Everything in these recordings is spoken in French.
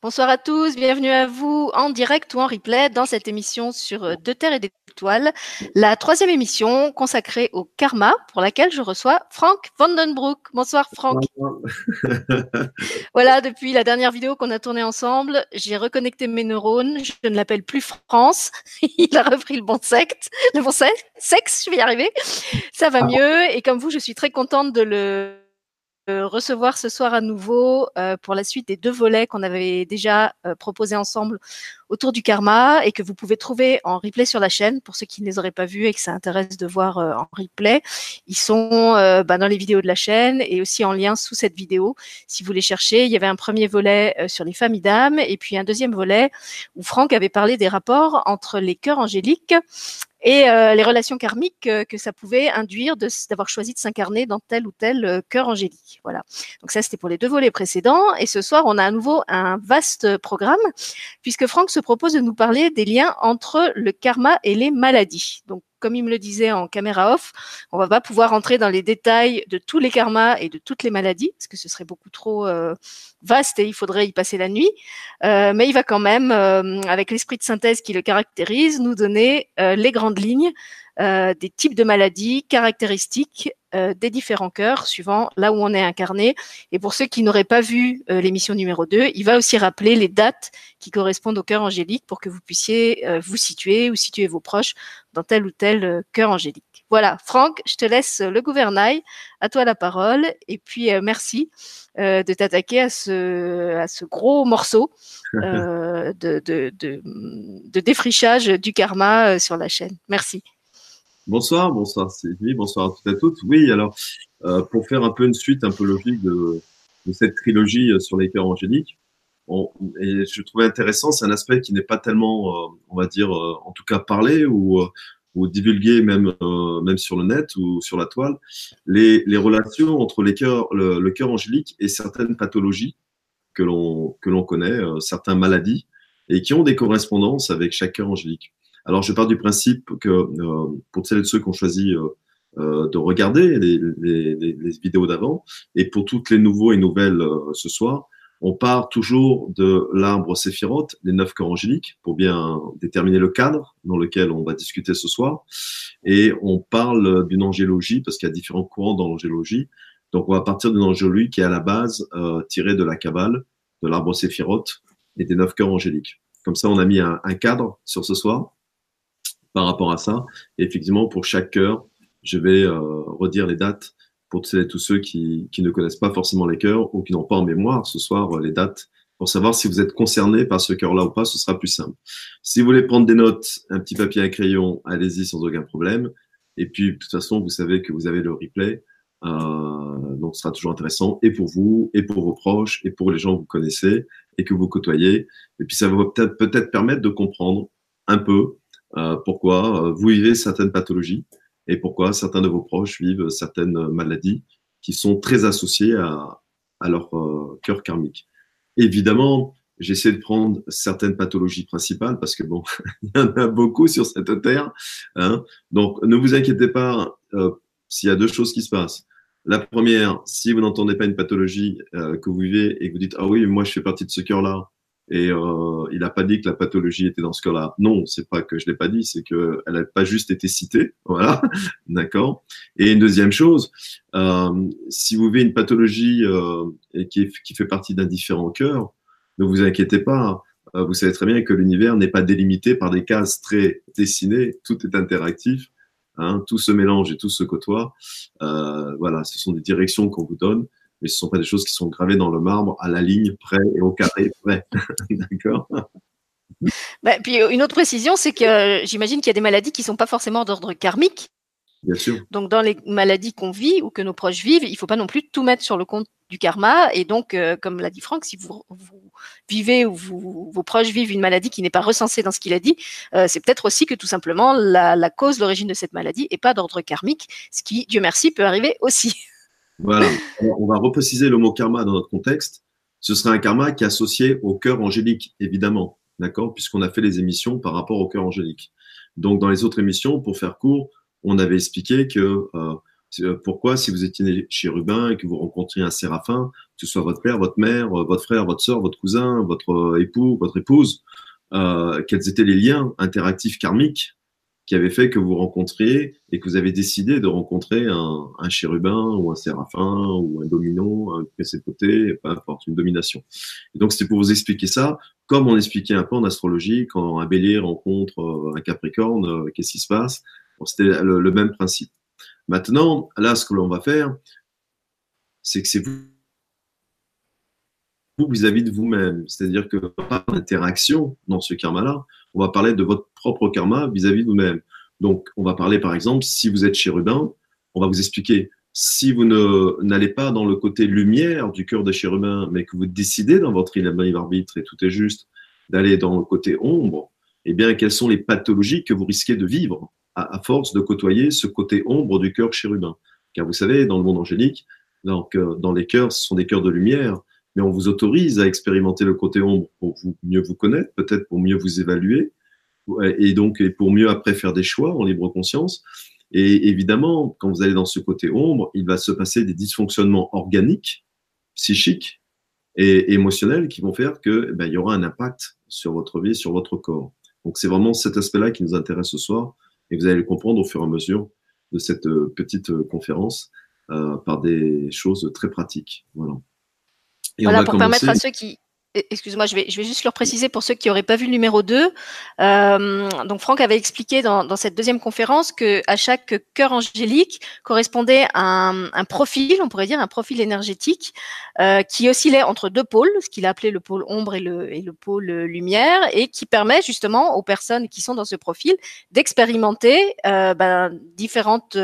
Bonsoir à tous, bienvenue à vous en direct ou en replay dans cette émission sur euh, De Terre et d'Étoiles, la troisième émission consacrée au karma pour laquelle je reçois Franck Vandenbroek. Bonsoir Franck. voilà, depuis la dernière vidéo qu'on a tournée ensemble, j'ai reconnecté mes neurones, je ne l'appelle plus France, il a repris le bon sexe, le bon sexe, je vais y arriver, ça va ah mieux et comme vous, je suis très contente de le recevoir ce soir à nouveau euh, pour la suite des deux volets qu'on avait déjà euh, proposés ensemble autour du karma et que vous pouvez trouver en replay sur la chaîne pour ceux qui ne les auraient pas vus et que ça intéresse de voir euh, en replay. Ils sont bah, dans les vidéos de la chaîne et aussi en lien sous cette vidéo. Si vous les cherchez, il y avait un premier volet sur les familles d'âmes et puis un deuxième volet où Franck avait parlé des rapports entre les cœurs angéliques et euh, les relations karmiques que ça pouvait induire d'avoir choisi de s'incarner dans tel ou tel euh, cœur angélique. Voilà. Donc ça, c'était pour les deux volets précédents. Et ce soir, on a à nouveau un vaste programme, puisque Franck se propose de nous parler des liens entre le karma et les maladies. Donc comme il me le disait en caméra off, on va pas pouvoir entrer dans les détails de tous les karmas et de toutes les maladies, parce que ce serait beaucoup trop euh, vaste et il faudrait y passer la nuit. Euh, mais il va quand même, euh, avec l'esprit de synthèse qui le caractérise, nous donner les grandes lignes euh, des types de maladies, caractéristiques euh, des différents cœurs, suivant là où on est incarné. Et pour ceux qui n'auraient pas vu euh, l'émission numéro 2, il va aussi rappeler les dates qui correspondent au cœur angélique pour que vous puissiez vous situer ou situer vos proches dans tel ou tel cœur angélique. Voilà, Franck, je te laisse le gouvernail, à toi la parole, et puis merci de t'attaquer à ce, à ce gros morceau de, de, de, de défrichage du karma sur la chaîne. Merci. Bonsoir, bonsoir Sylvie, bonsoir à toutes et à toutes. Oui, alors euh, pour faire un peu une suite un peu logique de, de cette trilogie euh, sur les cœurs angéliques, et je trouvais intéressant, c'est un aspect qui n'est pas tellement, euh, on va dire, en tout cas parlé ou, ou divulgué même, même sur le net ou sur la toile, les, relations entre les cœurs, le, le cœur angélique et certaines pathologies que l'on que l'on connaît, certaines maladies, et qui ont des correspondances avec chaque cœur angélique. Alors, je pars du principe que euh, pour celles et ceux qui ont choisi euh, euh, de regarder les, les, les vidéos d'avant, et pour toutes les nouveaux et nouvelles ce soir, on part toujours de l'arbre séphirote, les neuf corps angéliques, pour bien déterminer le cadre dans lequel on va discuter ce soir. Et on parle d'une angélogie, parce qu'il y a différents courants dans l'angélogie. Donc, on va partir d'une angélogie qui est à la base euh, tirée de la Kabbale, de l'arbre séphirote et des neuf cœurs angéliques. Comme ça, on a mis un cadre sur ce soir par rapport à ça. Effectivement, pour chaque cœur, je vais euh, redire les dates pour tous ceux qui, ne connaissent pas forcément les cœurs ou qui n'ont pas en mémoire ce soir euh, les dates pour savoir si vous êtes concerné par ce cœur-là ou pas, ce sera plus simple. Si vous voulez prendre des notes, un petit papier à crayon, allez-y sans aucun problème. Et puis, de toute façon, vous savez que vous avez le replay. Euh, donc, ce sera toujours intéressant et pour vous, et pour vos proches, et pour les gens que vous connaissez et que vous côtoyez. Et puis, ça va peut-être permettre de comprendre un peu pourquoi? Euh, vous vivez certaines pathologies et pourquoi certains de vos proches vivent certaines maladies qui sont très associées à, à leur euh, cœur karmique. Évidemment, j'essaie de prendre certaines pathologies principales parce que bon, il y en a beaucoup sur cette terre. Hein. Donc, ne vous inquiétez pas euh, s'il y a deux choses qui se passent. La première, si vous n'entendez pas une pathologie euh, que vous vivez et que vous dites ah oui, moi je fais partie de ce cœur-là, et euh, il n'a pas dit que la pathologie était dans ce cas-là. Non, c'est pas que je l'ai pas dit, c'est que elle n'a pas juste été citée. Voilà, d'accord. Et une deuxième chose, euh, si vous vivez une pathologie euh, et qui, qui, fait partie d'un différent cœur, ne vous inquiétez pas. Euh, vous savez très bien que l'univers n'est pas délimité par des cases très dessinées. Tout est interactif. Hein, tout se mélange et tout se côtoie. Euh, voilà, ce sont des directions qu'on vous donne mais ce ne sont pas des choses qui sont gravées dans le marbre à la ligne près et au carré près. D'accord? Bah, Puis une autre précision, c'est que euh, j'imagine qu'il y a des maladies qui ne sont pas forcément d'ordre karmique. Bien sûr. Donc dans les maladies qu'on vit ou que nos proches vivent, il ne faut pas non plus tout mettre sur le compte du karma. Et donc, euh, comme l'a dit Franck, si vous, vivez ou vos proches vivent une maladie qui n'est pas recensée dans ce qu'il a dit, euh, c'est peut-être aussi que tout simplement la, la cause, l'origine de cette maladie n'est pas d'ordre karmique, ce qui, Dieu merci, peut arriver aussi. Voilà. on va repréciser le mot karma dans notre contexte. Ce serait un karma qui est associé au cœur angélique, évidemment. D'accord? Puisqu'on a fait les émissions par rapport au cœur angélique. Donc, dans les autres émissions, pour faire court, on avait expliqué que euh, Pourquoi, si vous étiez chérubin et que vous rencontriez un séraphin, que ce soit votre père, votre mère, votre frère, votre soeur, votre cousin, votre époux, votre épouse, euh, quels étaient les liens interactifs karmiques qui avaient fait que vous rencontriez et que vous avez décidé de rencontrer un, chérubin ou un séraphin ou un domino, un précépoté, peu importe, une domination. Et donc, c'était pour vous expliquer ça, comme on expliquait un peu en astrologie, quand un bélier rencontre euh, un capricorne, euh, qu'est-ce qui se passe? C'était le, même principe. Maintenant, là, ce que l'on va faire, c'est que c'est vous vis-à-vis de vous-même. C'est-à-dire que par l'interaction dans ce karma-là, on va parler de votre propre karma vis-à-vis de vous-même. Donc, on va parler, par exemple, si vous êtes chérubin, on va vous expliquer. Si vous n'allez pas dans le côté lumière du cœur des chérubins, mais que vous décidez dans votre libre arbitre, et tout est juste, d'aller dans le côté ombre, eh bien, quelles sont les pathologies que vous risquez de vivre à, à force de côtoyer ce côté ombre du cœur chérubin? Car vous savez, dans le monde angélique, donc, euh, dans les cœurs, ce sont des cœurs de lumière, mais on vous autorise à expérimenter le côté ombre pour mieux vous connaître, peut-être pour mieux vous évaluer, et donc pour mieux après faire des choix en libre conscience. Et évidemment, quand vous allez dans ce côté ombre, il va se passer des dysfonctionnements organiques, psychiques et émotionnels qui vont faire que ben, il y aura un impact sur votre vie, sur votre corps. Donc c'est vraiment cet aspect-là qui nous intéresse ce soir, et vous allez le comprendre au fur et à mesure de cette euh, petite euh, conférence euh, par des choses très pratiques. Voilà voilà, pour permettre à ceux qui, e, Excuse-moi, je vais, je vais juste leur préciser pour ceux qui n'auraient pas vu le numéro 2. Euh, donc, Franck avait expliqué dans, dans, cette deuxième conférence que à chaque cœur angélique correspondait un, un profil, on pourrait dire un profil énergétique, euh, qui oscillait entre deux pôles, ce qu'il a appelé le pôle ombre et le, et le pôle lumière, et qui permet justement aux personnes qui sont dans ce profil d'expérimenter euh, ben, différentes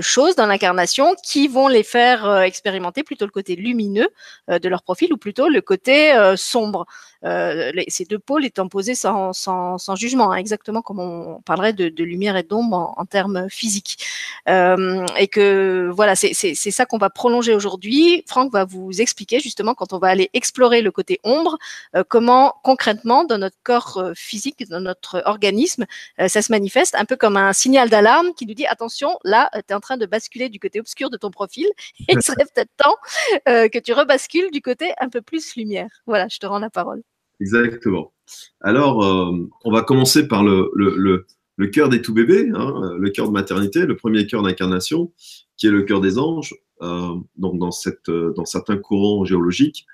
choses dans l'incarnation qui vont les faire euh, expérimenter plutôt le côté lumineux euh, de leur profil ou plutôt le côté sombre. Ces deux pôles étant posés sans, sans, sans jugement, hein, exactement comme on parlerait de, de lumière et d'ombre en, en, termes physiques. et que voilà, c'est ça qu'on va prolonger aujourd'hui. Franck va vous expliquer justement quand on va aller explorer le côté ombre, comment concrètement dans notre corps physique, dans notre organisme, ça se manifeste un peu comme un signal d'alarme qui nous dit attention, là, en train de basculer du côté obscur de ton profil et il serait peut-être temps euh, que tu rebascules du côté un peu plus lumière. Voilà, je te rends la parole. Exactement. Alors, euh, on va commencer par le, cœur des tout bébés, hein, le cœur de maternité, le premier cœur d'incarnation, qui est le cœur des anges. Euh, donc, dans, cette, dans certains courants géologiques,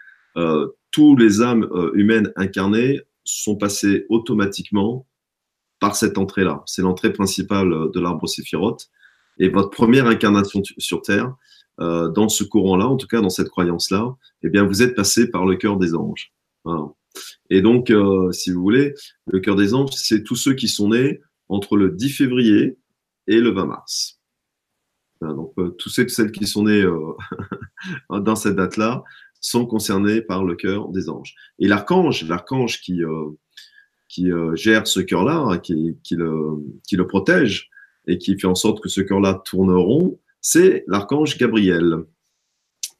tous les âmes humaines incarnées sont passées automatiquement par cette entrée-là. C'est l'entrée principale de l'arbre séphirote. Et votre première incarnation sur Terre, euh, dans ce courant-là, en tout cas dans cette croyance-là, eh bien, vous êtes passé par le cœur des anges. Et donc, euh, si vous voulez, le cœur des anges, c'est tous ceux qui sont nés entre le 10 février et le 20 mars. donc, euh, tous ceux celles qui sont nés dans cette date-là sont concernés par le cœur des anges. Et l'archange, l'archange qui, qui gère ce cœur-là, hein, qui, qui, le, qui le protège, et qui fait en sorte que ce cœur-là tourne rond, c'est l'archange Gabriel.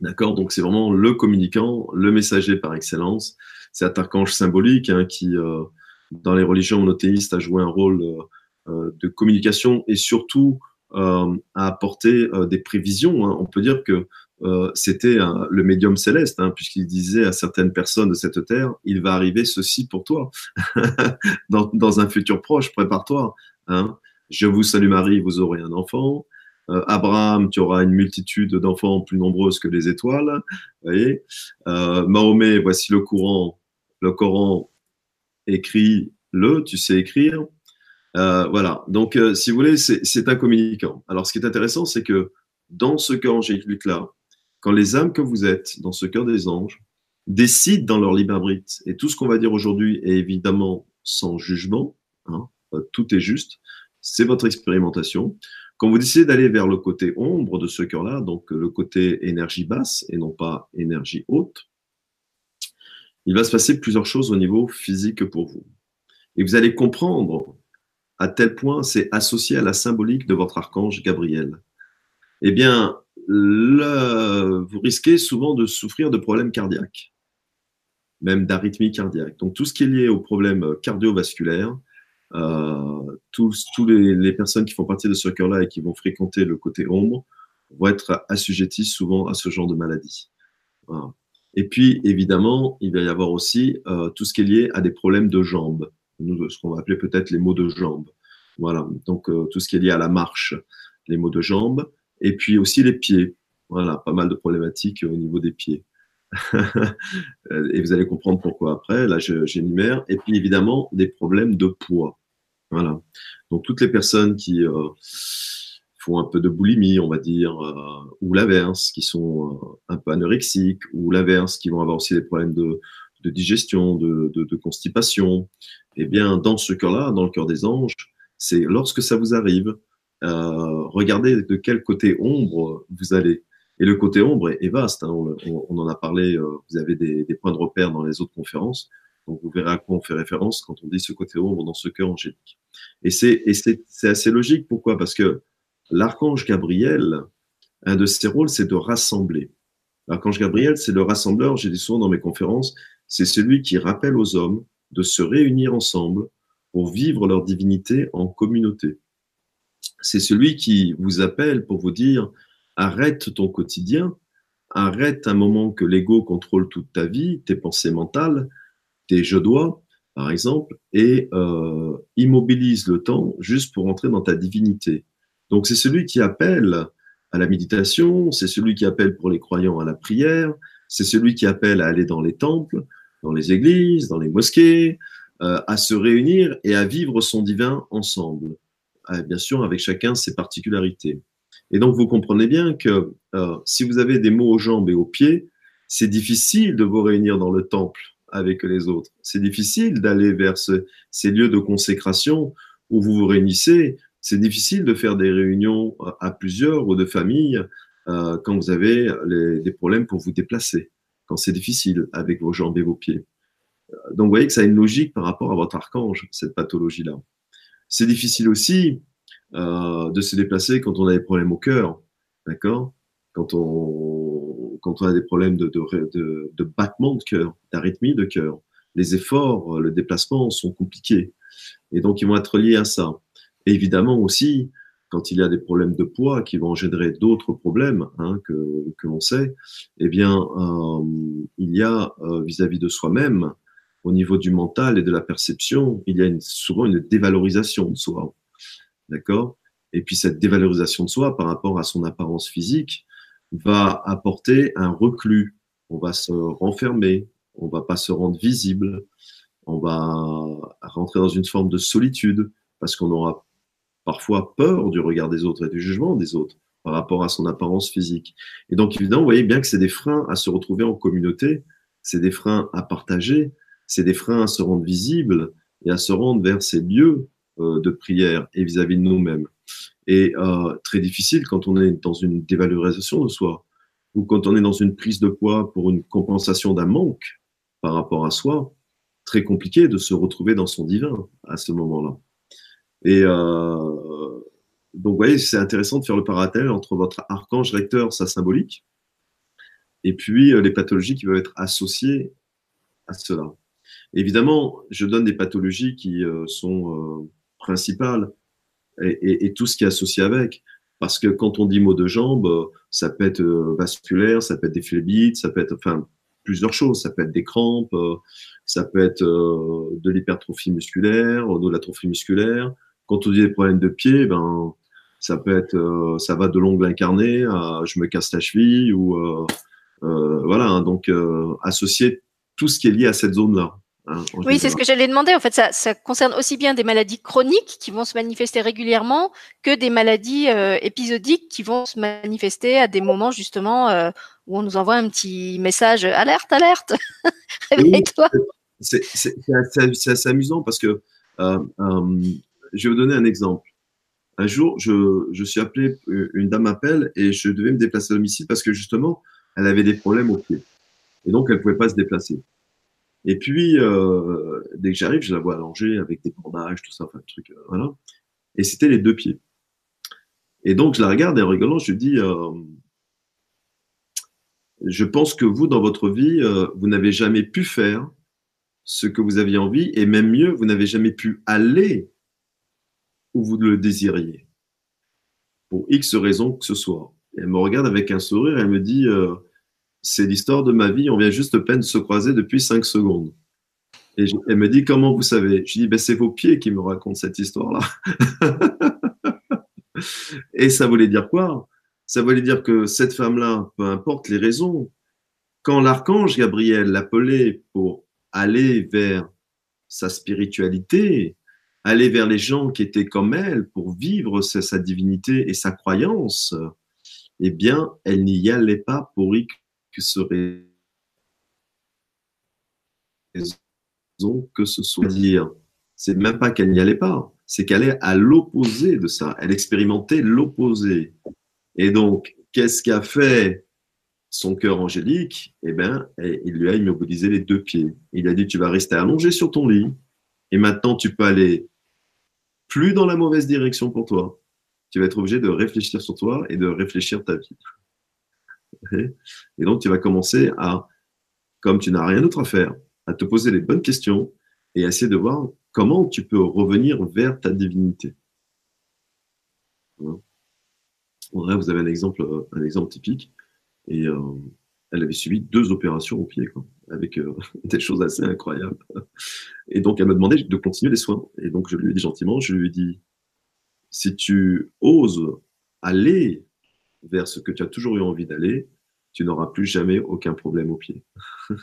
D'accord? Donc c'est vraiment le communicant, le messager par excellence. C'est archange symbolique hein, qui, euh, dans les religions monothéistes, a joué un rôle euh, euh, de communication et surtout a apporté des prévisions. Hein. On peut dire que c'était le médium céleste, hein, puisqu'il disait à certaines personnes de cette terre, il va arriver ceci pour toi. dans, un futur proche, prépare-toi. Je vous salue Marie, vous aurez un enfant. Abraham, tu auras une multitude d'enfants plus nombreuses que les étoiles. voyez Mahomet, voici le courant. Le Coran écrit le, tu sais écrire. Euh, voilà. Donc, euh, si vous voulez, c'est un communicant. Alors, ce qui est intéressant, c'est que dans ce cœur angélique-là, quand les âmes que vous êtes, dans ce cœur des anges, décident dans leur libre arbitre, et tout ce qu'on va dire aujourd'hui est évidemment sans jugement, hein, tout est juste, c'est votre expérimentation. Quand vous décidez d'aller vers le côté ombre de ce cœur-là, donc le côté énergie basse et non pas énergie haute, il va se passer plusieurs choses au niveau physique pour vous. Et vous allez comprendre à tel point c'est associé à la symbolique de votre archange Gabriel. Eh bien, vous risquez souvent de souffrir de problèmes cardiaques, même d'arythmie cardiaque. Donc tout ce qui est lié aux problèmes cardiovasculaires, tous, tous les, personnes qui font partie de ce cœur-là et qui vont fréquenter le côté ombre vont être assujettis souvent à ce genre de maladie. Et puis, évidemment, il va y avoir aussi euh, tout ce qui est lié à des problèmes de jambes, ce qu'on va appeler peut-être les maux de jambes. Voilà, donc euh, tout ce qui est lié à la marche, les maux de jambes, et puis aussi les pieds. Voilà, pas mal de problématiques au niveau des pieds. et vous allez comprendre pourquoi après. Là, j'énumère. Et puis, évidemment, des problèmes de poids. Voilà. Donc, toutes les personnes qui... Euh, font un peu de boulimie, on va dire, euh, ou l'inverse, qui sont euh, un peu anorexiques, ou l'inverse, qui vont avoir aussi des problèmes de, digestion, de, constipation. Eh bien, dans ce cœur-là, dans le cœur des anges, c'est lorsque ça vous arrive, euh, regardez de quel côté ombre vous allez. Et le côté ombre est, vaste, hein, on, en a parlé, vous avez des, des, points de repère dans les autres conférences, donc vous verrez à quoi on fait référence quand on dit ce côté ombre dans ce cœur angélique. Et c'est assez logique, pourquoi? Parce que L'archange Gabriel, un de ses rôles, c'est de rassembler. L'archange Gabriel, c'est le rassembleur, j'ai dit souvent dans mes conférences, c'est celui qui rappelle aux hommes de se réunir ensemble pour vivre leur divinité en communauté. C'est celui qui vous appelle pour vous dire arrête ton quotidien, arrête un moment que l'ego contrôle toute ta vie, tes pensées mentales, tes je dois, par exemple, et euh, immobilise le temps juste pour entrer dans ta divinité. Donc c'est celui qui appelle à la méditation, c'est celui qui appelle pour les croyants à la prière, c'est celui qui appelle à aller dans les temples, dans les églises, dans les mosquées, euh, à se réunir et à vivre son divin ensemble, euh, bien sûr avec chacun ses particularités. Et donc vous comprenez bien que euh, si vous avez des maux aux jambes et aux pieds, c'est difficile de vous réunir dans le temple avec les autres. C'est difficile d'aller vers ces lieux de consécration où vous vous réunissez c'est difficile de faire des réunions à plusieurs ou de famille euh, quand vous avez des problèmes pour vous déplacer, quand c'est difficile avec vos jambes et vos pieds. Donc vous voyez que ça a une logique par rapport à votre archange, cette pathologie-là. C'est difficile aussi euh, de se déplacer quand on a des problèmes au cœur, d'accord? Quand on, quand on a des problèmes de, de battement de cœur, d'arythmie de cœur. Les efforts, le déplacement sont compliqués. Et donc, ils vont être liés à ça évidemment aussi, quand il y a des problèmes de poids qui vont engendrer d'autres problèmes hein, que, que l'on sait, eh bien, euh, il y a euh, vis-à-vis de soi-même, au niveau du mental et de la perception, il y a souvent une dévalorisation de soi. D'accord? Et puis cette dévalorisation de soi par rapport à son apparence physique va apporter un reclus. On va se renfermer, on va pas se rendre visible, on va rentrer dans une forme de solitude parce qu'on aura parfois peur du regard des autres et du jugement des autres par rapport à son apparence physique. Et donc, évidemment, vous voyez bien que c'est des freins à se retrouver en communauté, c'est des freins à partager, c'est des freins à se rendre visible et à se rendre vers ces lieux euh, de prière et vis-à-vis de nous-mêmes. Et euh, très difficile quand on est dans une dévalorisation de soi ou quand on est dans une prise de poids pour une compensation d'un manque par rapport à soi, très compliqué de se retrouver dans son divin à ce moment-là. Et euh, donc, vous voyez, c'est intéressant de faire le parallèle entre votre archange recteur, sa symbolique, et puis euh, les pathologies qui peuvent être associées à cela. Évidemment, je donne des pathologies qui euh, sont principales et, tout ce qui est associé avec. Parce que quand on dit mot de jambe, ça peut être vasculaire, ça peut être des phlébites, ça peut être enfin plusieurs choses. Ça peut être des crampes, ça peut être de l'hypertrophie musculaire, de l'atrophie musculaire, quand on dit des problèmes de pied, ben, ça peut être, euh, ça va de l'ongle incarné à je me casse la cheville ou euh, euh, voilà. Hein, donc associer tout ce qui est lié à cette zone-là. Hein, oui, c'est ce que j'allais demander. En fait, ça, ça, concerne aussi bien des maladies chroniques qui vont se manifester régulièrement que des maladies épisodiques qui vont se manifester à des moments justement où on nous envoie un petit message alerte, alerte, réveille-toi. c'est assez amusant parce que je vais vous donner un exemple. Un jour, je, suis appelé, une dame appelle et je devais me déplacer à domicile parce que justement, elle avait des problèmes au pied. Et donc, elle ne pouvait pas se déplacer. Et puis, euh, dès que j'arrive, je la vois allongée avec des bandages, tout ça, enfin, le truc, euh, voilà. Et c'était les deux pieds. Et donc, je la regarde et en rigolant, je lui dis, euh, je pense que vous, dans votre vie, euh, vous n'avez jamais pu faire ce que vous aviez envie, et même mieux, vous n'avez jamais pu aller où vous le désiriez, pour X raisons que ce soit. elle me regarde avec un sourire, elle me dit, euh, c'est l'histoire de ma vie, on vient juste de peine de se croiser depuis cinq secondes. Et elle me dit, comment vous savez? Je dis, ben, c'est vos pieds qui me racontent cette histoire-là. et ça voulait dire quoi? Ça voulait dire que cette femme-là, peu importe les raisons, quand l'archange Gabriel l'appelait pour aller vers sa spiritualité, aller vers les gens qui étaient comme elle pour vivre sa, sa divinité et sa croyance, eh bien, elle n'y allait pas pour y que serait que ce soit dire. C'est même pas qu'elle n'y allait pas, c'est qu'elle est à l'opposé de ça. Elle expérimentait l'opposé. Et donc, qu'est-ce qu'a fait son cœur angélique? Eh bien, il lui a immobilisé les deux pieds. Il a dit, tu vas rester allongé sur ton lit. Et maintenant, tu peux aller plus dans la mauvaise direction pour toi. Tu vas être obligé de réfléchir sur toi et de réfléchir ta vie. Et donc, tu vas commencer à, comme tu n'as rien d'autre à faire, à te poser les bonnes questions et à essayer de voir comment tu peux revenir vers ta divinité. Voilà. vous avez un exemple, un exemple typique. Et euh, elle avait subi deux opérations au pied, avec euh, des choses assez incroyables. Et donc, elle m'a demandé de continuer les soins. Et donc, je lui ai dit gentiment, je lui ai dit, si tu oses aller vers ce que tu as toujours eu envie d'aller, tu n'auras plus jamais aucun problème au pied.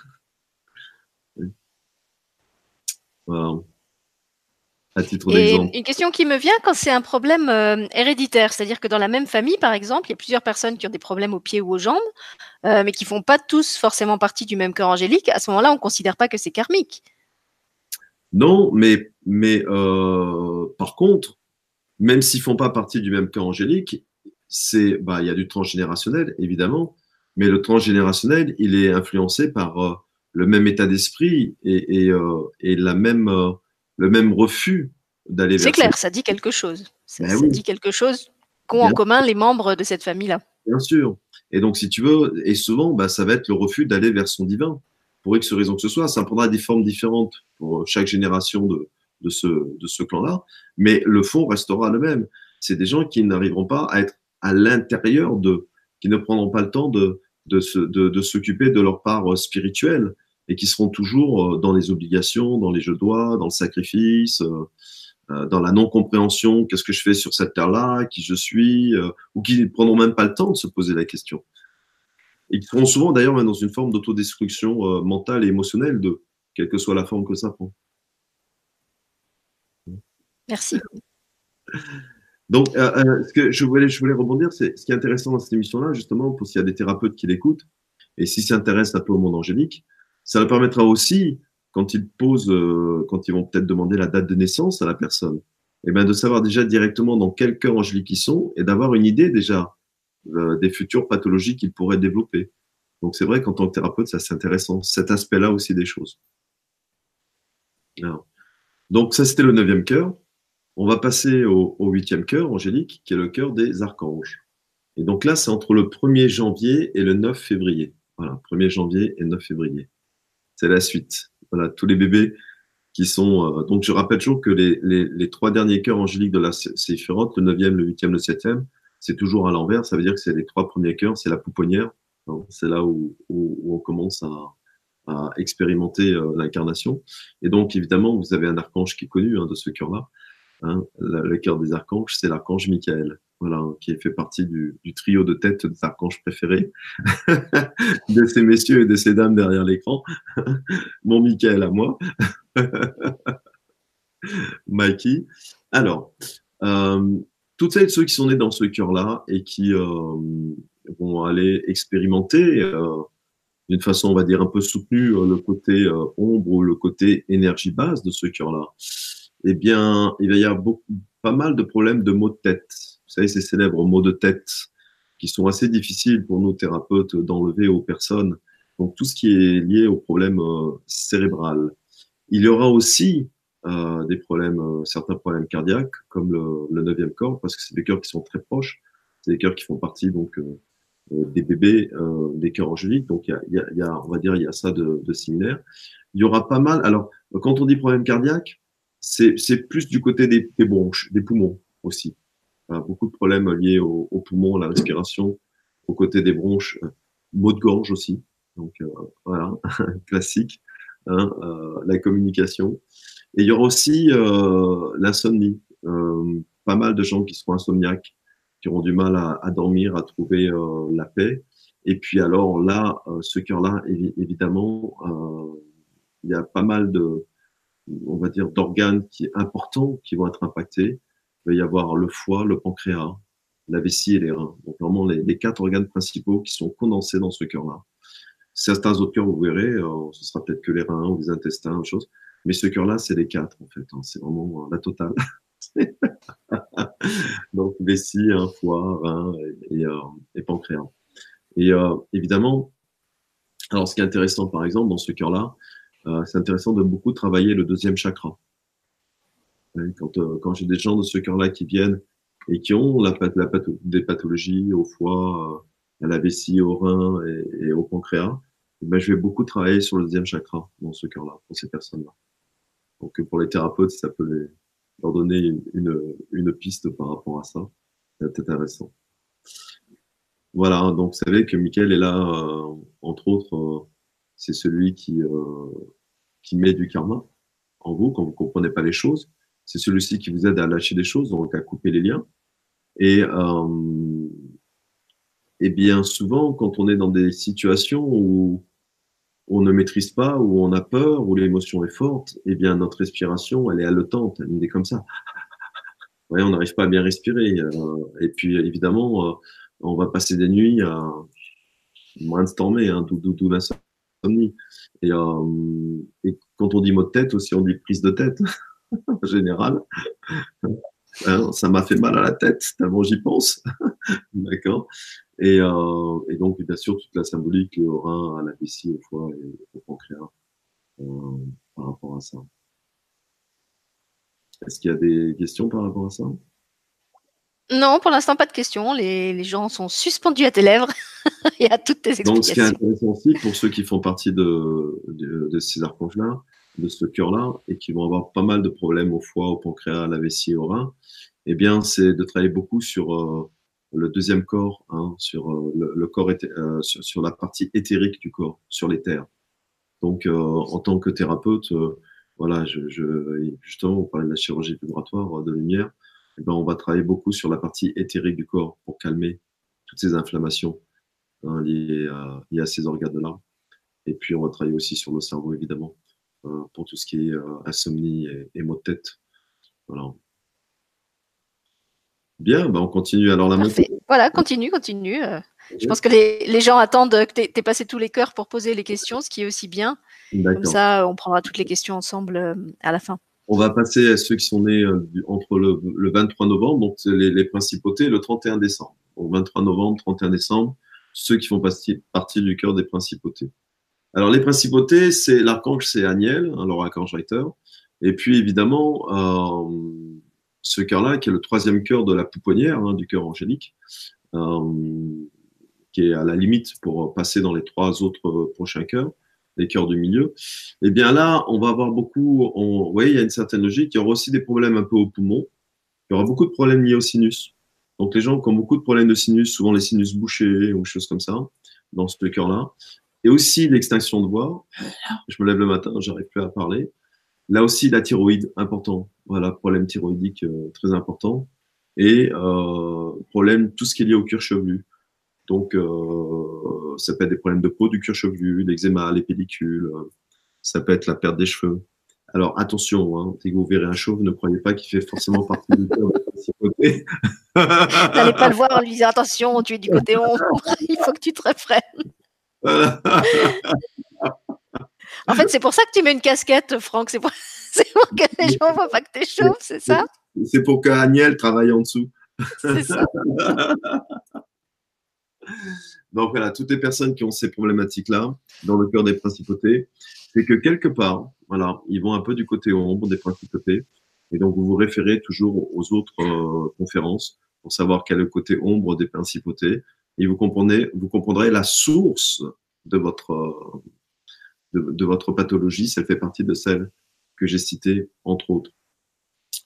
À titre d'exemple. Une question qui me vient quand c'est un problème euh, héréditaire, c'est-à-dire que dans la même famille, par exemple, il y a plusieurs personnes qui ont des problèmes aux pieds ou aux jambes, euh, mais qui font pas tous forcément partie du même cœur angélique. À ce moment-là, on ne considère pas que c'est karmique. Non, mais, mais euh, par contre, même s'ils font pas partie du même cœur angélique, c'est bah il y a du transgénérationnel évidemment, mais le transgénérationnel il est influencé par le même état d'esprit et, et, et, la même le même refus d'aller vers. C'est clair, ça dit quelque chose. Ça, ben dit quelque chose qu'ont en commun les membres de cette famille-là. Bien sûr. Et donc si tu veux, et souvent bah, ça va être le refus d'aller vers son divin pour X raison que ce soit. Ça prendra des formes différentes pour chaque génération de, de ce, de ce clan-là, mais le fond restera le même. C'est des gens qui n'arriveront pas à être à l'intérieur de, qui ne prendront pas le temps de, de, de, s'occuper de leur part spirituelle et qui seront toujours euh, dans les obligations, dans les je dois, dans le sacrifice, euh, euh, dans la non-compréhension, qu'est-ce que je fais sur cette terre-là, qui je suis, ou qui ne prendront même pas le temps de se poser la question. Et qui seront souvent d'ailleurs dans une forme d'autodestruction mentale et émotionnelle de quelle que soit la forme que ça prend. Merci. Donc, euh, ce que je voulais, je voulais rebondir, c'est ce qui est intéressant dans cette émission-là, justement, pour s'il y a des thérapeutes qui l'écoutent, et s'ils s'intéressent un peu au monde angélique, ça leur permettra aussi, quand ils posent, euh, quand ils vont peut-être demander la date de naissance à la personne, eh bien, de savoir déjà directement dans quel cœur angélique ils sont et d'avoir une idée déjà des futures pathologies qu'ils pourraient développer. Donc, c'est vrai qu'en tant que thérapeute, ça c'est intéressant, cet aspect-là aussi des choses. Donc, ça, c'était le neuvième cœur. On va passer au, huitième cœur angélique, qui est le cœur des archanges. Et donc là, c'est entre le 1er janvier et le 9 février. Voilà, 1er janvier et 9 février. C'est la suite. Voilà, tous les bébés qui sont. Euh, donc je rappelle toujours que les, les, trois derniers cœurs angéliques de la séphirante, le 9e, le 8e, le 7e, c'est toujours à l'envers. Ça veut dire que c'est les trois premiers cœurs, c'est la pouponnière. C'est là où, où, on commence à, à expérimenter euh, l'incarnation. Et donc, évidemment, vous avez un archange qui est connu hein, de ce cœur-là. Hein, le cœur des archanges, c'est l'archange Michael, voilà, qui fait partie du, trio de têtes des archanges préférés de ces messieurs et de ces dames derrière l'écran. Mon Michael à moi. Mikey. Alors, euh, toutes celles ceux qui sont nés dans ce cœur-là et qui euh, vont aller expérimenter euh, d'une façon, on va dire, un peu soutenue, le côté ombre ou le côté énergie base de ce cœur-là eh bien, il va y avoir beaucoup, pas mal de problèmes de maux de tête. Vous savez, ces célèbres maux de tête qui sont assez difficiles pour nous thérapeutes d'enlever aux personnes. Donc, tout ce qui est lié aux problèmes euh, cérébral. Il y aura aussi euh, des problèmes, euh, certains problèmes cardiaques, comme le, neuvième corps, parce que c'est des cœurs qui sont très proches. C'est des cœurs qui font partie donc des bébés, des cœurs angéliques. Donc, il y a, on va dire, il y a ça de, similaire. Il y aura pas mal. Alors, quand on dit problème cardiaque, c'est plus du côté des, bronches, des poumons aussi. Beaucoup de problèmes liés aux au poumons, à la respiration, au côté des bronches, euh, maux de gorge aussi. Donc euh, voilà, classique, hein, euh, la communication. Et il y aura aussi l'insomnie. pas mal de gens qui seront insomniaques, qui auront du mal à, à dormir, à trouver la paix. Et puis alors là, ce cœur-là, évidemment, il y a pas mal de, on va dire, d'organes qui importants qui vont être impactés. Il va y avoir le foie, le pancréas, la vessie et les reins. Donc vraiment les, quatre organes principaux qui sont condensés dans ce cœur-là. Certains autres cœurs, vous verrez, euh, ce sera peut-être que les reins ou les intestins, chose. Mais ce cœur-là, c'est les quatre en fait. Hein. C'est vraiment euh, la totale. Donc vessie, hein, foie, rein et, euh, et, pancréas. Et évidemment, alors ce qui est intéressant par exemple dans ce cœur-là, euh, c'est intéressant de beaucoup travailler le deuxième chakra. Quand, euh, quand j'ai des gens de ce cœur-là qui viennent et qui ont la, la, des pathologies au foie, euh, à la vessie, au rein et, au pancréas, eh ben, je vais beaucoup travailler sur le deuxième chakra dans ce cœur-là, pour ces personnes-là. Donc pour les thérapeutes, ça peut les, leur donner une, une piste par rapport à ça. C'est intéressant. Voilà, donc vous savez que Michael est là, entre autres, c'est celui qui, euh, qui met du karma en vous quand vous ne comprenez pas les choses. C'est celui-ci qui vous aide à lâcher des choses, donc à couper les liens. Et, euh, et bien souvent, quand on est dans des situations où on ne maîtrise pas, où on a peur, où l'émotion est forte, eh bien notre respiration, elle est haletante, elle est comme ça. Ouais, on n'arrive pas à bien respirer. Euh, et puis évidemment, euh, on va passer des nuits à brainstormer, hein, d'où et, euh, et, quand on dit mot de tête aussi, on dit prise de tête en général. Hein, ça m'a fait mal à la tête tellement j'y pense. D'accord. Et, euh, et, donc, bien sûr, toute la symbolique, le rein, à la vessie, au foie et au pancréas euh, par rapport à ça. Est-ce qu'il y a des questions par rapport à ça? Non, pour l'instant, pas de questions. Les, gens sont suspendus à tes lèvres et à toutes tes explications. Donc, ce qui est intéressant aussi pour ceux qui font partie de, de, ces archanges-là, de ce cœur-là, et qui vont avoir pas mal de problèmes au foie, au pancréas, à la vessie au rein, eh bien, c'est de travailler beaucoup sur euh, le deuxième corps, hein, sur euh, le, corps, euh, sur, la partie éthérique du corps, sur les terres. Donc, en tant que thérapeute, voilà, je, je, justement, on parlait de la chirurgie vibratoire de lumière eh ben, on va travailler beaucoup sur la partie éthérique du corps pour calmer toutes ces inflammations hein, liées, à, ces organes-là. Et puis, on va travailler aussi sur le cerveau, évidemment, pour tout ce qui est euh, insomnie et, maux de tête. Voilà. Bien, ben on continue alors la Parfait. Voilà, continue, continue. Euh. je pense que les, gens attendent que tu aies, passé tous les cœurs pour poser les questions, ce qui est aussi bien. Comme ça, on prendra toutes les questions ensemble à la fin. On va passer à ceux qui sont nés euh, entre le, 23 novembre, donc les, les, principautés, le 31 décembre. Donc 23 novembre, 31 décembre, ceux qui font partie, partie du cœur des principautés. Alors les principautés, c'est l'archange, c'est Aniel, hein, Richter. Et puis évidemment, euh, ce cœur-là, qui est le troisième cœur de la pouponnière, hein, du cœur angélique, euh, qui est à la limite pour passer dans les trois autres prochains cœurs les cœurs du milieu, eh bien là, on va avoir beaucoup, on, oui, il y a une certaine logique. Il y aura aussi des problèmes un peu au poumon. Il y aura beaucoup de problèmes liés au sinus. Donc les gens qui ont beaucoup de problèmes de sinus, souvent les sinus bouchés ou choses comme ça, dans ce cœur-là. Et aussi l'extinction de voix. Je me lève le matin, j'arrive plus à parler. Là aussi, la thyroïde, important. Voilà, problème thyroïdique euh, très important. Et euh, problème, tout ce qui est lié au cuir chevelu. Donc, euh, ça peut être des problèmes de peau du cuir chevelu, l'eczéma, les pellicules, ça peut être la perte des cheveux. Alors, attention, hein, que vous verrez un chauve, ne croyez pas qu'il fait forcément partie du côté. N'allez pas le voir en lui disant attention, tu es du côté ombre, il faut que tu te refraines. en fait, c'est pour ça que tu mets une casquette, Franck. C'est pour... pour, que les gens ne voient pas que tu es chauve, c'est ça? C'est pour qu'Agnel travaille en dessous. C'est ça. Donc voilà, toutes les personnes qui ont ces problématiques-là dans le cœur des principautés, c'est que quelque part, voilà, ils vont un peu du côté ombre des principautés. Et donc vous vous référez toujours aux autres euh, conférences pour savoir quel est le côté ombre des principautés. Et vous comprenez, vous comprendrez la source de votre de, votre pathologie. Ça fait partie de celle que j'ai citée entre autres.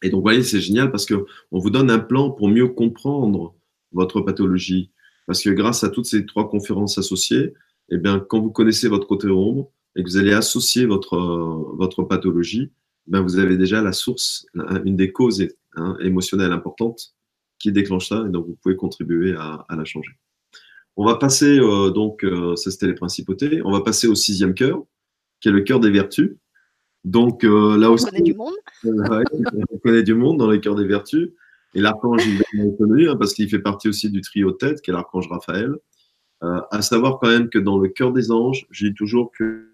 Et donc, vous voyez, c'est génial parce que on vous donne un plan pour mieux comprendre votre pathologie. Parce que grâce à toutes ces trois conférences associées, eh bien, quand vous connaissez votre côté ombre et que vous allez associer votre, votre pathologie, ben vous avez déjà la source, une des causes hein, émotionnelles importantes qui déclenche ça, et donc vous pouvez contribuer à la changer. On va passer, euh, donc, euh, ça c'était les principautés, on va passer au sixième cœur, qui est le cœur des vertus. Donc euh, là aussi, on connaît du monde. on connaît du monde dans le cœur des vertus. Et l'archange, il est connu hein, parce qu'il fait partie aussi du trio tête, qui est l'archange Raphaël. À savoir quand même que dans le cœur des anges, je dis toujours que,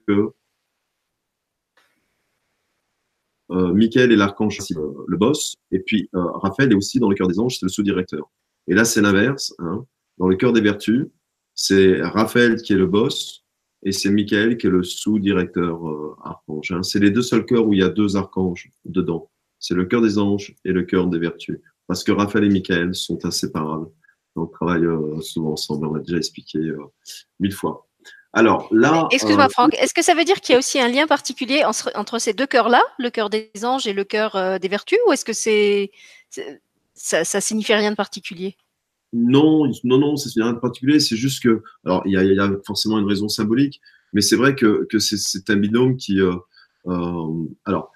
Michael est l'archange, le boss, et puis Raphaël est aussi dans le cœur des anges, c'est le sous-directeur. Et là, c'est l'inverse. Hein. Dans le cœur des vertus, c'est Raphaël qui est le boss, et c'est Michael qui est le sous-directeur euh, archange. Hein. C'est les deux seuls cœurs où il y a deux archanges dedans. C'est le cœur des anges et le cœur des vertus. Parce que Raphaël et Michael sont inséparables. On travaille euh, souvent ensemble, on l'a déjà expliqué euh, mille fois. Alors là. Excuse-moi, Franck, est-ce que ça veut dire qu'il y a aussi un lien particulier entre, entre ces deux cœurs-là, le cœur des anges et le cœur des vertus, ou est-ce que c'est, ça, ça signifie rien de particulier? Non, non, non, c'est rien de particulier. C'est juste que, alors, il y, a, forcément une raison symbolique, mais c'est vrai que, c'est un binôme qui, euh, euh, alors,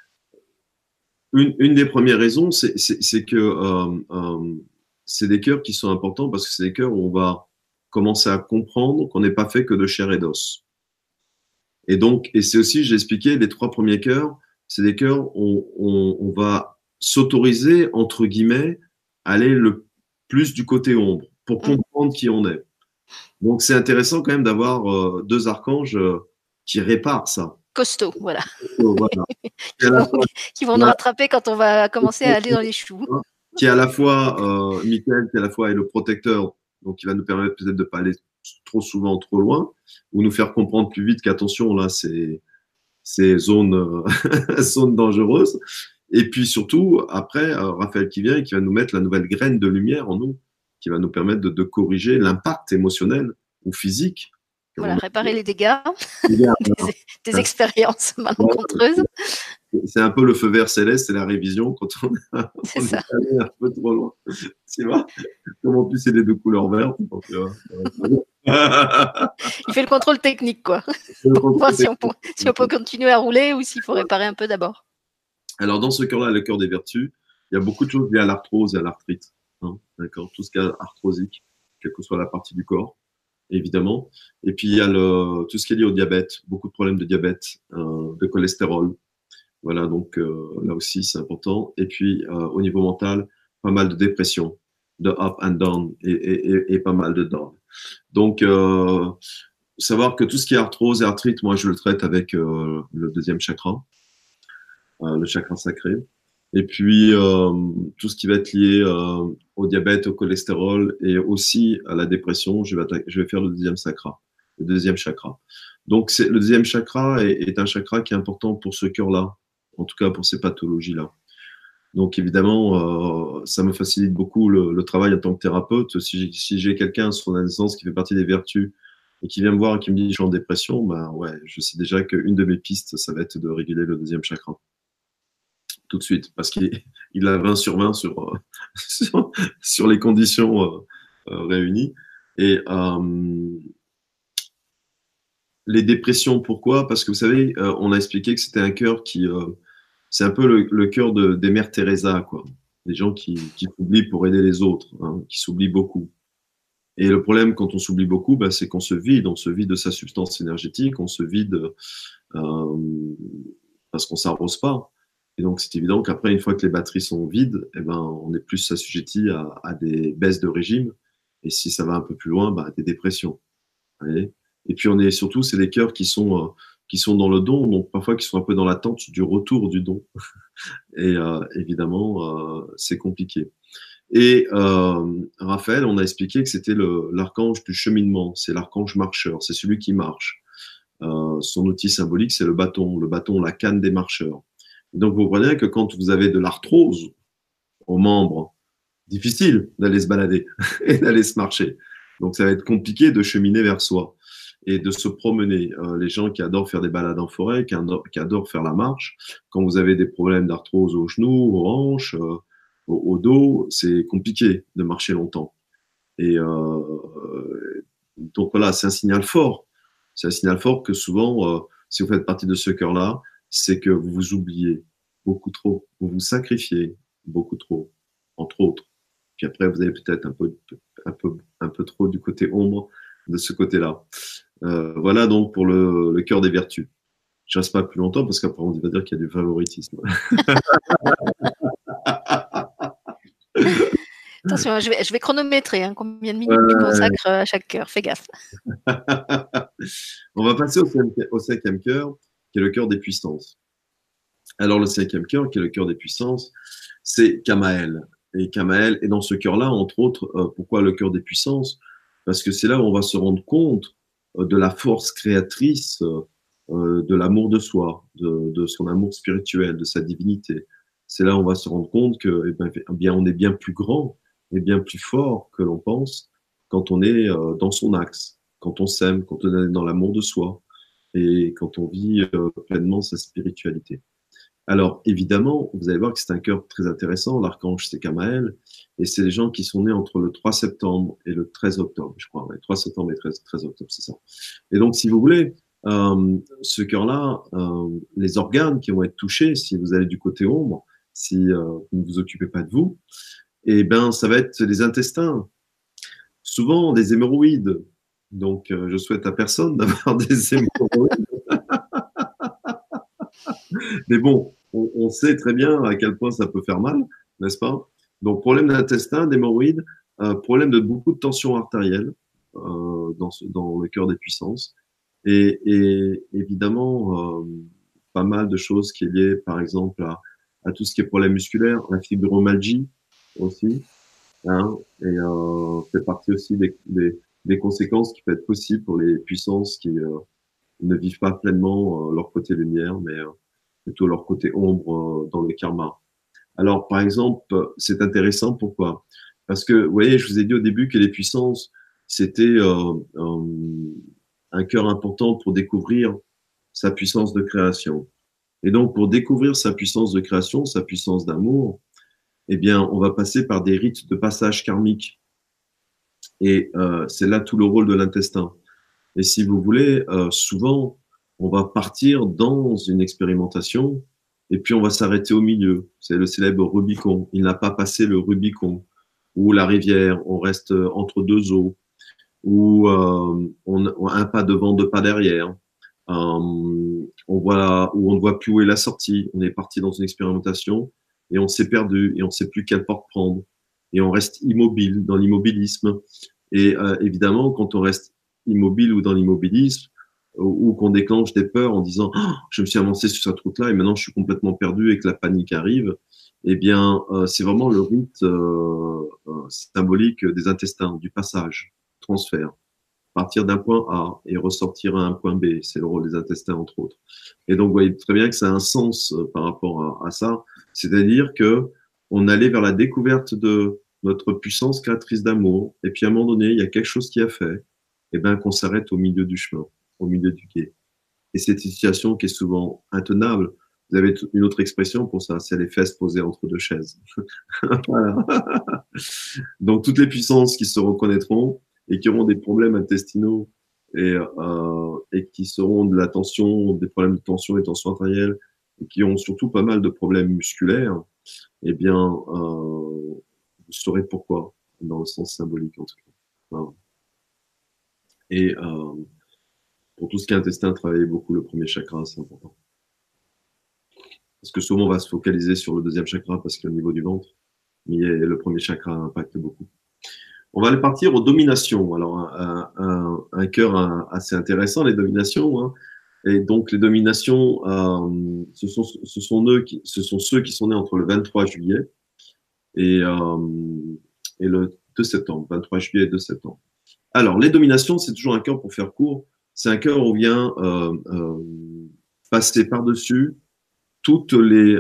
une, des premières raisons, c'est que euh, c'est des cœurs qui sont importants parce que c'est des cœurs où on va commencer à comprendre qu'on n'est pas fait que de chair et d'os. Et donc, et c'est aussi, j'ai expliqué, les trois premiers cœurs, c'est des cœurs où on, va s'autoriser, entre guillemets, aller le plus du côté ombre pour mm. comprendre qui on est. Donc c'est intéressant quand même d'avoir euh, deux archanges euh, qui réparent ça. Costaud, voilà. voilà. qui, vont, nous rattraper quand on va commencer à aller dans les choux. Qui est à la fois, euh, Michael, qui à la fois est le protecteur, donc il va nous permettre peut-être de ne pas aller trop souvent, trop loin, ou nous faire comprendre plus vite qu'attention, là, c'est c'est zone, euh, zone dangereuse. Et puis surtout, après, euh, Raphaël qui vient et qui va nous mettre la nouvelle graine de lumière en nous, qui va nous permettre de, de corriger l'impact émotionnel ou physique. Voilà, réparer les dégâts, des, des, expériences malencontreuses. C'est un peu le feu vert céleste, c'est la révision quand on, est, allé un peu trop loin. Tu vois? Comme en plus c'est les deux couleurs vertes? Donc, euh, Il fait le contrôle technique, quoi. Voir si on, peut, si on peut continuer à rouler ou s'il faut réparer un peu d'abord. Alors, dans ce cœur-là, le cœur des vertus, il y a beaucoup de choses liées à l'arthrose et à l'arthrite. Hein, D'accord Tout ce qui est arthrosique, quelle que soit la partie du corps, évidemment. Et puis, il y a le, tout ce qui est lié au diabète, beaucoup de problèmes de diabète, euh, de cholestérol. Voilà, donc euh, là aussi, c'est important. Et puis, euh, au niveau mental, pas mal de dépression, de up and down et, et, pas mal de down. Donc, savoir que tout ce qui est arthrose et arthrite, moi, je le traite avec le deuxième chakra. Euh, le chakra sacré. Et puis, euh, tout ce qui va être lié euh, au diabète, au cholestérol et aussi à la dépression, je vais, faire le deuxième chakra. Le deuxième chakra. Donc, le deuxième chakra est, un chakra qui est important pour ce cœur-là, en tout cas pour ces pathologies-là. Donc, évidemment, ça me facilite beaucoup le, travail en tant que thérapeute. Si, si j'ai quelqu'un sur la naissance qui fait partie des vertus et qui vient me voir et qui me dit je suis en dépression, ben ouais, je sais déjà qu'une de mes pistes, ça va être de réguler le deuxième chakra tout de suite parce qu'il il a 20 sur 20 sur, sur, sur les conditions euh, euh, réunies. Et euh, les dépressions, pourquoi? Parce que vous savez, euh, on a expliqué que c'était un cœur qui. Euh, c'est un peu le, cœur de, des mères Teresa, quoi. Des gens qui, qui s'oublient pour aider les autres, hein, qui s'oublient beaucoup. Et le problème, quand on s'oublie beaucoup, bah, c'est qu'on se vide, on se vide de sa substance énergétique, on se vide euh, parce qu'on s'arrose pas. Et donc, c'est évident qu'après, une fois que les batteries sont vides, eh ben, on est plus assujetti à, des baisses de régime. Et si ça va un peu plus loin, bah, des dépressions. Et puis, on est surtout, c'est des cœurs qui sont, euh, qui sont dans le don, donc parfois qui sont un peu dans l'attente du retour du don. et euh, évidemment, euh, c'est compliqué. Et Raphaël, on a expliqué que c'était l'archange du cheminement, c'est l'archange marcheur, c'est celui qui marche. Son outil symbolique, c'est le bâton, le bâton, la canne des marcheurs. Donc, vous comprenez que quand vous avez de l'arthrose aux membres, difficile d'aller se balader et d'aller se marcher. Donc, ça va être compliqué de cheminer vers soi. et de se promener. Euh, les gens qui adorent faire des balades en forêt, qui adorent, faire la marche, quand vous avez des problèmes d'arthrose aux genoux, aux hanches, euh, au, dos, c'est compliqué de marcher longtemps. Et euh, donc voilà, c'est un signal fort. C'est un signal fort que souvent, si vous faites partie de ce cœur-là, c'est que vous vous oubliez beaucoup trop, vous vous sacrifiez beaucoup trop, entre autres. Puis après, vous avez peut-être un peu, un, peu, un peu trop du côté ombre de ce côté-là. Euh, voilà donc pour le, le cœur des vertus. Je reste pas plus longtemps parce qu'après on va dire qu'il y a du favoritisme. Attention, je vais, je vais chronométrer hein, combien de minutes tu consacres à chaque cœur. Fais gaffe. on va passer au cinquième, au cinquième cœur, qui est le cœur des puissances. Alors le cinquième cœur, qui est le cœur des puissances, c'est Kamaël. Et Kamaël est dans ce cœur-là, entre autres, euh, pourquoi le cœur des puissances? Parce que c'est là où on va se rendre compte euh, de la force créatrice, euh, de l'amour de soi, de, son amour spirituel, de sa divinité. C'est là où on va se rendre compte que, eh ben, eh bien, on est bien plus grand et bien plus fort que l'on pense quand on est dans son axe, quand on s'aime, quand on est dans l'amour de soi et quand on vit pleinement sa spiritualité. Alors, évidemment, vous allez voir que c'est un cœur très intéressant. L'archange, c'est Kamaël. Et c'est les gens qui sont nés entre le 3 septembre et le 13 octobre, je crois. Le 3 septembre et 13, 13 octobre, c'est ça. Et donc, si vous voulez, euh, ce cœur-là, euh, les organes qui vont être touchés, si vous allez du côté ombre, si euh, vous ne vous occupez pas de vous, eh ben, ça va être les intestins. Souvent des hémorroïdes. Donc, je souhaite à personne d'avoir des hémorroïdes. Mais bon, on, sait très bien à quel point ça peut faire mal, n'est-ce pas? Donc, problème d'intestin, d'hémorroïdes, euh, problème de beaucoup de tension artérielle euh, dans, dans, le cœur des puissances, et, évidemment, euh, pas mal de choses qui est liées, par exemple, à, tout ce qui est problème musculaire, la fibromalgie aussi, hein, et euh, fait partie aussi des, des, conséquences qui peuvent être possibles pour les puissances qui ne vivent pas pleinement leur côté lumière, mais plutôt leur côté ombre euh, dans le karma. Alors, par exemple, c'est intéressant. Pourquoi? Parce que, vous voyez, je vous ai dit au début que les puissances, c'était euh, euh, un cœur important pour découvrir sa puissance de création. Et donc, pour découvrir sa puissance de création, sa puissance d'amour, eh bien, on va passer par des rites de passage karmique. Et c'est là tout le rôle de l'intestin. Et si vous voulez, souvent, on va partir dans une expérimentation et puis on va s'arrêter au milieu. C'est le célèbre Rubicon. Il n'a pas passé le Rubicon ou la rivière. On reste entre deux eaux ou euh, on, un pas devant, deux pas derrière. Euh, on voit où on ne voit plus où est la sortie. On est parti dans une expérimentation et on s'est perdu et on ne sait plus quelle porte prendre et on reste immobile dans l'immobilisme. Et euh, évidemment, quand on reste immobile ou dans l'immobilisme, ou qu'on déclenche des peurs en disant oh, je me suis avancé sur cette route-là et maintenant je suis complètement perdu et que la panique arrive, eh bien euh, c'est vraiment le rite euh, euh, symbolique des intestins, du passage, transfert, partir d'un point A et ressortir à un point B, c'est le rôle des intestins entre autres. Et donc vous voyez très bien que ça a un sens par rapport à, ça, c'est-à-dire que on allait vers la découverte de notre puissance créatrice d'amour et puis à un moment donné il y a quelque chose qui a fait, et eh ben qu'on s'arrête au milieu du chemin au milieu du quai. Et cette situation qui est souvent intenable, vous avez une autre expression pour ça, c'est les fesses posées entre deux chaises. Donc toutes les puissances qui se reconnaîtront et qui auront des problèmes intestinaux et, euh, et qui seront de la tension, des problèmes de tension et tension artérielle, et qui ont surtout pas mal de problèmes musculaires, eh bien, euh, vous saurez pourquoi, dans le sens symbolique en tout cas. Et euh, pour tout ce qui est intestin, travailler beaucoup le premier chakra, c'est important. Parce que souvent, on va se focaliser sur le deuxième chakra parce qu'au niveau du ventre, mais le premier chakra impacte beaucoup. On va aller partir aux dominations. Alors, un, cœur assez intéressant, les dominations. Hein. Et donc, les dominations, euh, ce, sont, ceux qui sont nés entre le 23 juillet et, euh, le 2 septembre. 23 juillet et 2 septembre. Alors, les dominations, c'est toujours un cœur pour faire court c'est un cœur où on vient euh, passer par-dessus toutes les,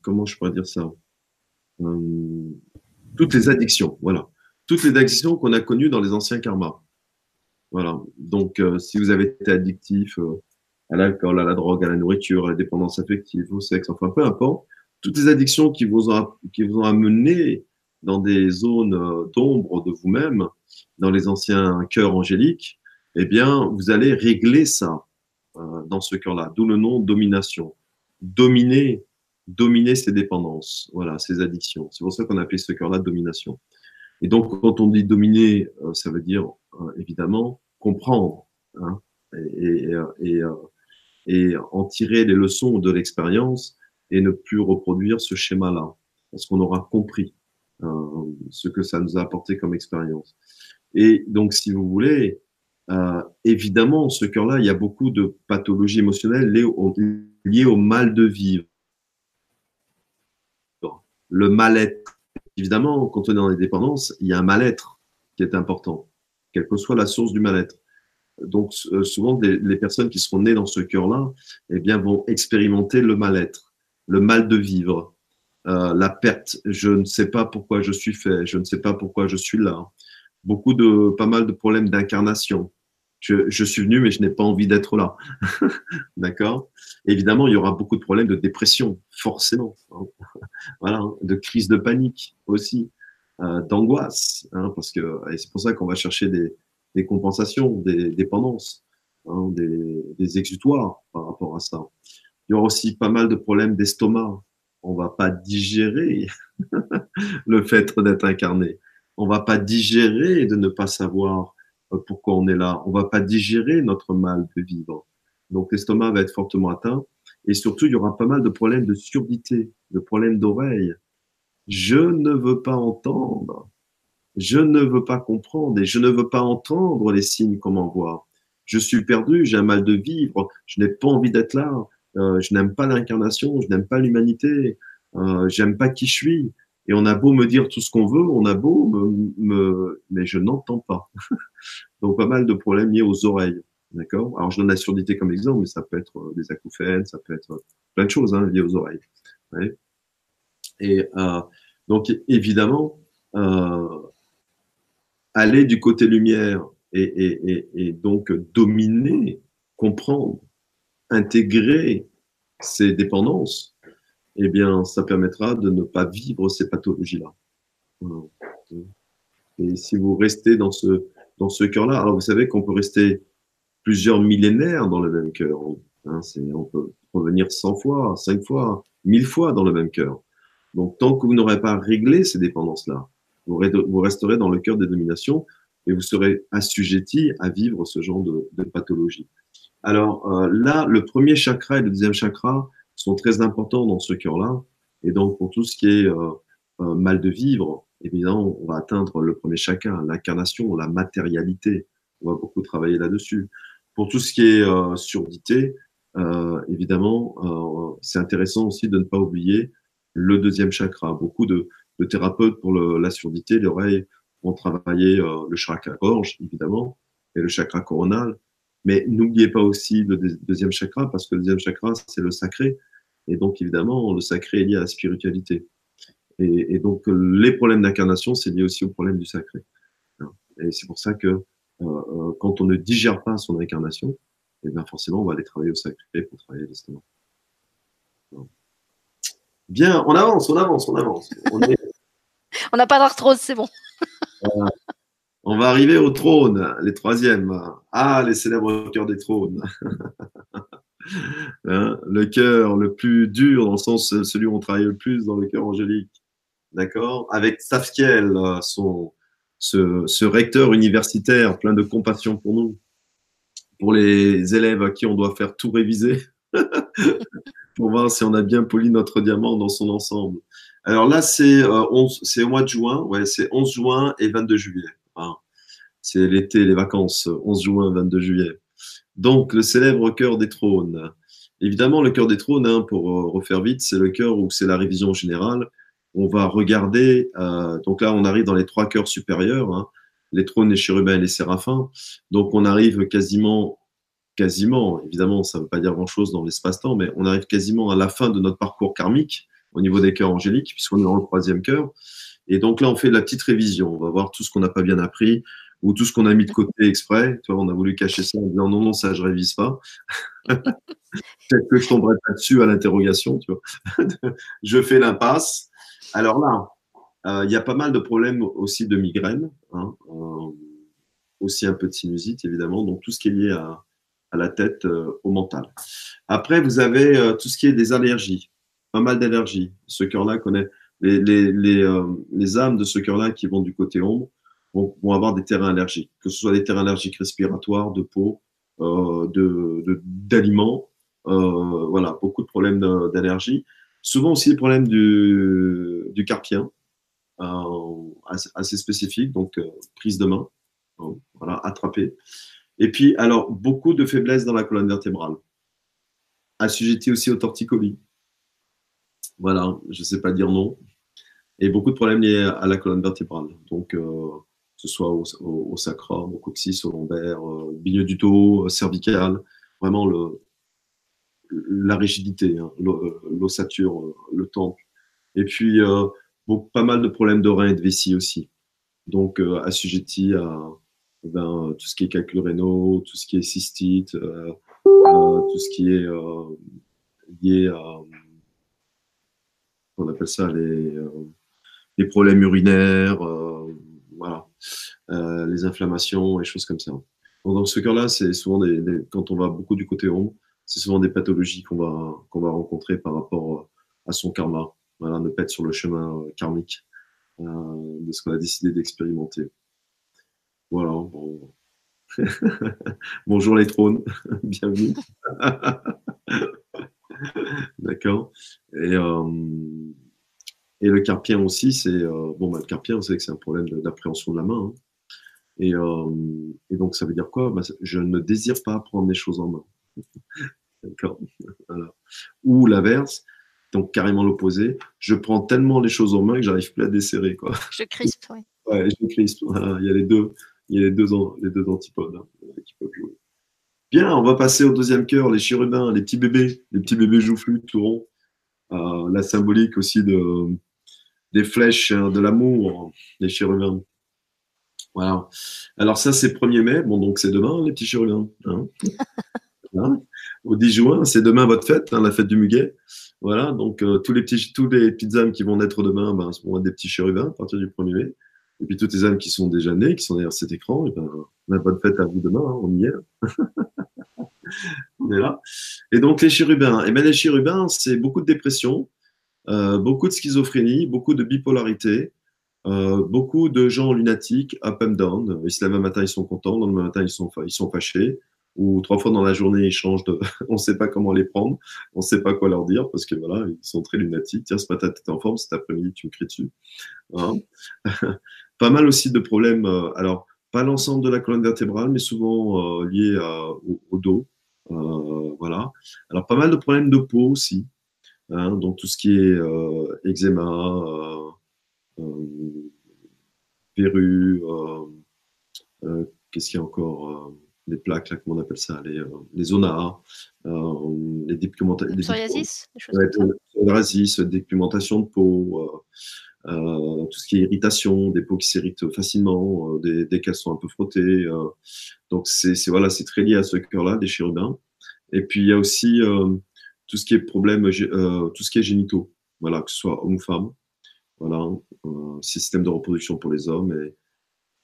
comment je pourrais dire ça, toutes les addictions, voilà, toutes les addictions qu'on a connues dans les anciens karmas. Voilà. Donc, euh, si vous avez été addictif euh, à l'alcool, à la drogue, à la nourriture, à la dépendance affective, au sexe, enfin peu importe, toutes les addictions qui vous ont, qui amené dans des zones euh, d'ombre de vous-même, dans les anciens cœurs angéliques, eh bien, vous allez régler ça dans ce cœur-là. D'où le nom domination. Dominer, dominer ces dépendances, voilà, ces addictions. C'est pour ça qu'on appelle ce cœur-là domination. Et donc, quand on dit dominer, ça veut dire évidemment comprendre hein, et, et, et, en tirer les leçons de l'expérience et ne plus reproduire ce schéma-là, parce qu'on aura compris euh, ce que ça nous a apporté comme expérience. Et donc, si vous voulez, euh, évidemment, ce cœur-là, il y a beaucoup de pathologies émotionnelles liées au, mal de vivre. Le mal-être. Évidemment, quand on est dans les dépendances, il y a un mal-être qui est important quelle que soit la source du mal-être. Donc, euh, souvent, les, personnes qui seront nées dans ce cœur-là, eh bien, vont expérimenter le mal-être, le mal de vivre, euh, la perte. Je ne sais pas pourquoi je suis fait, je ne sais pas pourquoi je suis là. Beaucoup de, pas mal de problèmes d'incarnation. Je, je, suis venu, mais je n'ai pas envie d'être là. D'accord? Évidemment, il y aura beaucoup de problèmes de dépression, forcément. voilà, de crise de panique aussi. Euh, d'angoisse, hein, parce que c'est pour ça qu'on va chercher des, des, compensations, des dépendances, hein, des, des, exutoires par rapport à ça. Il y aura aussi pas mal de problèmes d'estomac. On va pas digérer le fait d'être incarné. On va pas digérer de ne pas savoir euh, pourquoi on est là. On va pas digérer notre mal de vivre. Donc l'estomac va être fortement atteint. Et surtout, il y aura pas mal de problèmes de surdité, de problèmes d'oreille, je ne veux pas entendre, je ne veux pas comprendre et je ne veux pas entendre les signes qu'on m'envoie. Je suis perdu, j'ai un mal de vivre, je n'ai pas envie d'être là, euh, je n'aime pas l'incarnation, je n'aime pas l'humanité, euh, j'aime pas qui je suis. Et on a beau me dire tout ce qu'on veut, on a beau me, mais je n'entends pas. Donc pas mal de problèmes liés aux oreilles. D'accord? Alors je donne la surdité comme exemple, mais ça peut être euh, des acouphènes, ça peut être plein de choses hein, liées aux oreilles. Et euh, donc, évidemment, euh, aller du côté lumière et, donc dominer, comprendre, intégrer ces dépendances, eh bien, ça permettra de ne pas vivre ces pathologies-là. Et si vous restez dans ce, dans ce cœur-là, alors vous savez qu'on peut rester plusieurs millénaires dans le même cœur. Hein, on peut revenir 100 fois, 5 fois, 1000 fois dans le même cœur. Donc, tant que vous n'aurez pas réglé ces dépendances-là, vous, resterez dans le cœur des dominations et vous serez assujetti à vivre ce genre de, pathologie. Alors euh, là, le premier chakra et le deuxième chakra sont très importants dans ce cœur-là. Et donc, pour tout ce qui est euh, euh, mal de vivre, évidemment, on va atteindre le premier chakra, l'incarnation, la matérialité. On va beaucoup travailler là-dessus. Pour tout ce qui est surdité, évidemment, c'est intéressant aussi de ne pas oublier le deuxième chakra. Beaucoup de, thérapeutes pour la surdité, l'oreille, vont travailler euh, le chakra gorge, évidemment, et le chakra coronal. Mais n'oubliez pas aussi le deuxième chakra, parce que le deuxième chakra, c'est le sacré. Et donc, évidemment, le sacré est lié à la spiritualité. Et, donc, les problèmes d'incarnation, c'est lié aussi au problème du sacré. Et c'est pour ça que euh, euh, quand on ne digère pas son incarnation, et eh bien forcément, on va aller travailler au sacré pour travailler l'estomac. Bien, on avance, on avance, on avance. On n'a pas d'arthrose, c'est bon. On va arriver au trône, les troisièmes. Ah, les célèbres cœurs des trônes. Hein, le cœur le plus dur, dans le sens celui où on travaille le plus dans le cœur angélique. D'accord? Avec Safkiel, son, ce, ce, recteur universitaire plein de compassion pour nous, pour les élèves à qui on doit faire tout réviser. pour voir si on a bien poli notre diamant dans son ensemble. Alors là, c'est euh, c'est au mois de juin, ouais, c'est 11 juin et 22 juillet. C'est l'été, les vacances, 11 juin, 22 juillet. Donc, le célèbre cœur des trônes. Évidemment, le cœur des trônes, hein, pour euh, refaire vite, c'est le cœur où c'est la révision générale. On va regarder, euh, donc là, on arrive dans les trois cœurs supérieurs, hein, les trônes, les chérubins et les séraphins. Donc, on arrive quasiment quasiment, évidemment, ça ne veut pas dire grand-chose dans l'espace-temps, mais on arrive quasiment à la fin de notre parcours karmique au niveau des cœurs angéliques, puisqu'on est dans le troisième cœur. Et donc là, on fait de la petite révision. On va voir tout ce qu'on n'a pas bien appris, ou tout ce qu'on a mis de côté exprès. On a voulu cacher ça en disant non, non, ça, je révise pas. Peut-être que je tomberai pas dessus à l'interrogation, tu je fais l'impasse. Alors là, euh, il y a pas mal de problèmes aussi de migraine, hein, euh, aussi un peu de sinusite, évidemment. Donc, tout ce qui est lié à, à la tête, euh, au mental. Après, vous avez tout ce qui est des allergies, pas mal d'allergies. Ce cœur-là connaît les, les, les, les âmes de ce cœur-là qui vont du côté ombre vont, avoir des terrains allergiques, que ce soit des terrains allergiques respiratoires, de peau, euh, de d'aliments, euh, voilà, beaucoup de problèmes d'allergie. Souvent aussi des problèmes du, du carpien, euh, assez, spécifiques, donc euh, prise de main, voilà, attraper. Et puis, alors, beaucoup de faiblesse dans la colonne vertébrale, assujetti aussi au torticolis. Voilà, je ne sais pas dire non. Et beaucoup de problèmes liés à la colonne vertébrale. Donc, euh, ce soit au, sacrum, au coccyx, au lombaire, euh, milieu du dos, euh, cervical, vraiment le, la rigidité, hein, euh, l'ossature, le temple. Et puis, pas mal de problèmes de reins et de vessie aussi. Donc, assujetti à ben, tout ce qui est calcul rénaux, tout ce qui est cystite, tout ce qui est lié à, on appelle ça les, les problèmes urinaires, voilà. Euh, les inflammations et choses comme ça. dans ce cas-là, c'est souvent des, quand on va beaucoup du côté ombre, c'est souvent des pathologies qu'on va, va rencontrer par rapport à son karma. Ne pas être sur le chemin euh, karmique euh, de ce qu'on a décidé d'expérimenter. Voilà. Bonjour les trônes, bienvenue. D'accord. Et, et le carpien aussi, c'est euh, bon, bah, le carpien, on sait que c'est un problème d'appréhension de la main. Hein. Et, euh, et, donc, ça veut dire quoi? Bah, Je ne désire pas prendre les choses en main. D'accord voilà. Ou l'inverse, donc carrément l'opposé. Je prends tellement les choses en main que j'arrive plus à desserrer. Quoi. Je crispe, oui. Ouais, je crispe. Il y a les deux, il y a les deux, les deux antipodes hein, qui peuvent jouer. Bien, on va passer au deuxième cœur, les chérubins, les petits bébés, les petits bébés joufflus, tout ronds. Euh, la symbolique aussi de, des flèches hein, de l'amour, les chérubins. Voilà. Alors ça, c'est 1er mai. Bon, donc c'est demain, les petits chérubins. Hein. Au 10 juin, c'est demain votre fête, hein, la fête du muguet. Voilà, donc euh, tous, les petits, tous les petites âmes qui vont naître demain ben, seront des petits chérubins à partir du 1er mai. Et puis toutes les âmes qui sont déjà nées, qui sont derrière cet écran, et ben, on a bonne fête à vous demain, on y est. on est là. Et donc les chérubins. Et bien les chérubins, c'est beaucoup de dépression, euh, beaucoup de schizophrénie, beaucoup de bipolarité, euh, beaucoup de gens lunatiques, up and down. Ils se lèvent un matin, ils sont contents, le matin, ils sont, ils sont fâchés, ou trois fois dans la journée, ils changent de. on ne sait pas comment les prendre, on ne sait pas quoi leur dire, parce que voilà, ils sont très lunatiques. Tiens, ce matin, tu étais en forme, cet après-midi, tu me cries dessus. Hein pas mal aussi de problèmes. Euh, alors, pas l'ensemble de la colonne vertébrale, mais souvent euh, liés au, au, dos. Euh, voilà. Alors, pas mal de problèmes de peau aussi. Hein, donc tout ce qui est euh, eczéma, euh, euh, verrues, qu'est-ce qu'il y a encore les plaques, là, comment on appelle ça, les, les zonas, les dépigmentations. Psoriasis Psoriasis, dépigmentation de peau, tout ce qui est irritation, des peaux qui s'irritent facilement, dès, dès qu'elles sont un peu frottées. donc, c'est voilà, très lié à ce cœur-là, des chérubins. Et puis, il y a aussi tout ce qui est problème, euh, tout ce qui est génitaux, voilà, que ce soit homme ou femme, voilà, système de reproduction pour les hommes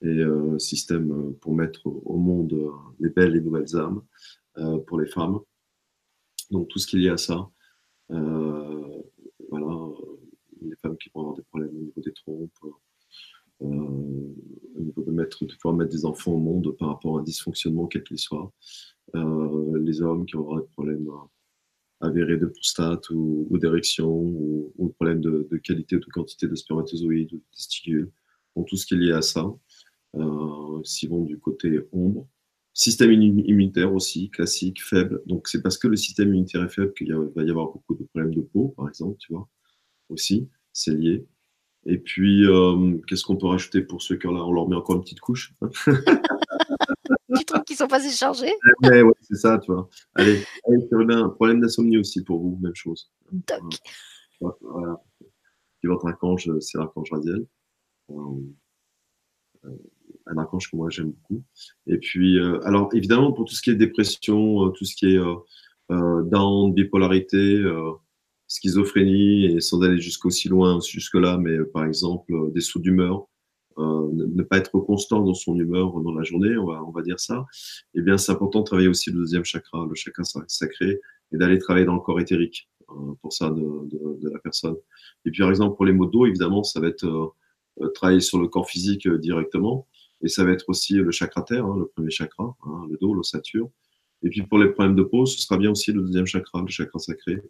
et, euh, système pour mettre au monde les belles et nouvelles âmes euh, pour les femmes. Donc tout ce qui est lié à ça, voilà, qui vont avoir des problèmes au niveau des trompes, au niveau de mettre, de pouvoir mettre des enfants au monde par rapport à un dysfonctionnement quel qu'il soit, les hommes qui auront des problèmes avéré de prostate ou, d'érection ou, ou, problème de, qualité ou de quantité de spermatozoïdes ou de testicules. Donc tout ce qui est lié à ça, euh, vont du côté ombre. Système immunitaire aussi, classique, faible. Donc c'est parce que le système immunitaire est faible qu'il va y avoir beaucoup de problèmes de peau, par exemple, tu vois, aussi, c'est lié. Et puis, euh, qu'est-ce qu'on peut rajouter pour ce cœur-là? On leur met encore une petite couche. tu trouves qu'ils sont pas échangés Ouais, ouais c'est ça, tu vois. Allez, allez un problème d'insomnie aussi pour vous, même chose. Doc. Voilà. Puis votre archange, c'est l'archange Radiel. Euh, un archange que moi j'aime beaucoup. Et puis, alors évidemment, pour tout ce qui est dépression, tout ce qui est down, bipolarité, schizophrénie, et sans aller jusqu'aussi loin, jusque-là, mais par exemple, des sauts d'humeur, ne pas être constant dans son humeur dans la journée, on va, on va dire ça, eh bien, c'est important de travailler aussi le deuxième chakra, le chakra sacré, et d'aller travailler dans le corps éthérique pour ça de, de, la personne. Et puis, par exemple, pour les maux d'eau, évidemment, ça va être euh, travailler sur le corps physique euh, directement. Et ça va être aussi le chakra terre, hein, le premier chakra, hein, le dos, l'ossature. Et puis pour les problèmes de peau, ce sera bien aussi le deuxième chakra, le chakra sacré,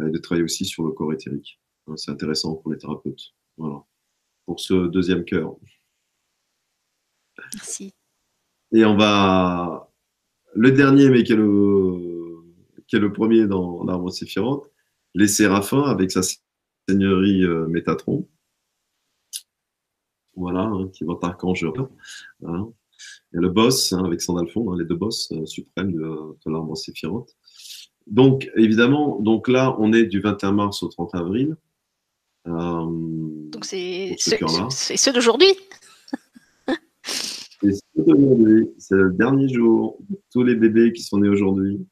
euh, de travailler aussi sur le corps éthérique. Hein, c'est intéressant pour les thérapeutes. Voilà. Pour ce deuxième cœur. Merci. Et on va. Le dernier, mais qui est le, qui est le premier dans l'arbre séphirante, les séraphins avec sa seigneurie Métatron voilà, hein, qui va archange hein. Et le boss, hein, avec Sandalphon, les deux boss euh, suprêmes de, de l'arbre séphirante. Donc, évidemment, donc là, on est du 21 mars au 30 avril. Euh, donc, c'est ceux d'aujourd'hui C'est ceux d'aujourd'hui. C'est le dernier jour. Tous les bébés qui sont nés aujourd'hui.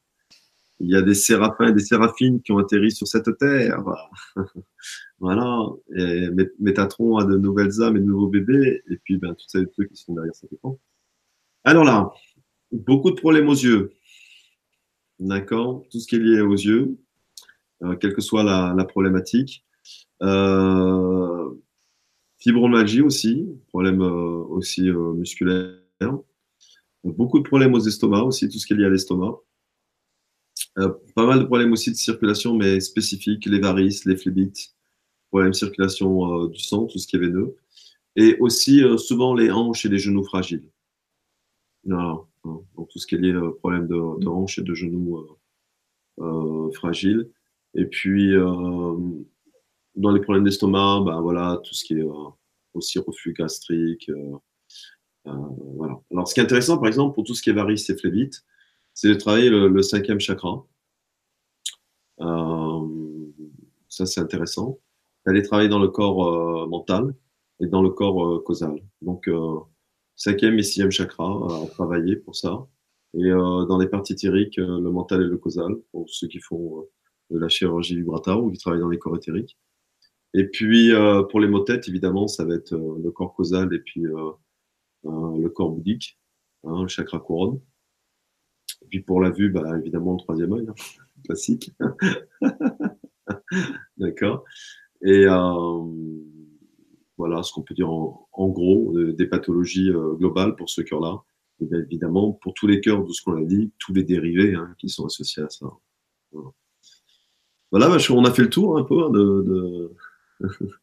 Il y a des séraphins et des séraphines qui ont atterri sur cette terre. Voilà. Et Métatron a de nouvelles âmes et de nouveaux bébés. Et puis, ben, tous ces trucs qui sont derrière cet écran. Alors là, beaucoup de problèmes aux yeux. D'accord Tout ce qui est lié aux yeux, euh, quelle que soit la, problématique. Euh, fibromyalgie aussi, problème euh, aussi euh, musculaire. Beaucoup de problèmes aux estomacs aussi, tout ce qui est lié à l'estomac. Pas mal de problèmes aussi de circulation, mais spécifiques, les varices, les phlébites, problème de circulation du sang, tout ce qui est veineux, et aussi souvent les hanches et les genoux fragiles. Donc tout ce qui est lié au problème de, de hanches et de genoux euh, fragiles. Et puis dans les problèmes d'estomac, ben voilà, tout ce qui est aussi reflux gastrique. voilà. Alors ce qui est intéressant, par exemple, pour tout ce qui est varices et phlébites, c'est de travailler le, le cinquième chakra. ça, c'est intéressant d'aller travailler dans le corps euh, mental et dans le corps euh, causal. Donc, euh, cinquième et sixième chakra à travailler pour ça. Et dans les parties éthériques, le mental et le causal, pour ceux qui font de la chirurgie vibratoire ou qui travaillent dans les corps éthériques. Et puis, pour les motettes, évidemment, ça va être le corps causal et puis le corps bouddhique, hein, le chakra couronne. Et puis pour la vue, bah, évidemment, le troisième œil, hein, classique. D'accord. Et euh, voilà ce qu'on peut dire en, gros euh, des pathologies euh, globales pour ce cœur-là. Et bien évidemment, pour tous les cœurs de ce qu'on a dit, tous les dérivés hein, qui sont associés à ça. Voilà, bah, on a fait le tour un peu hein, de...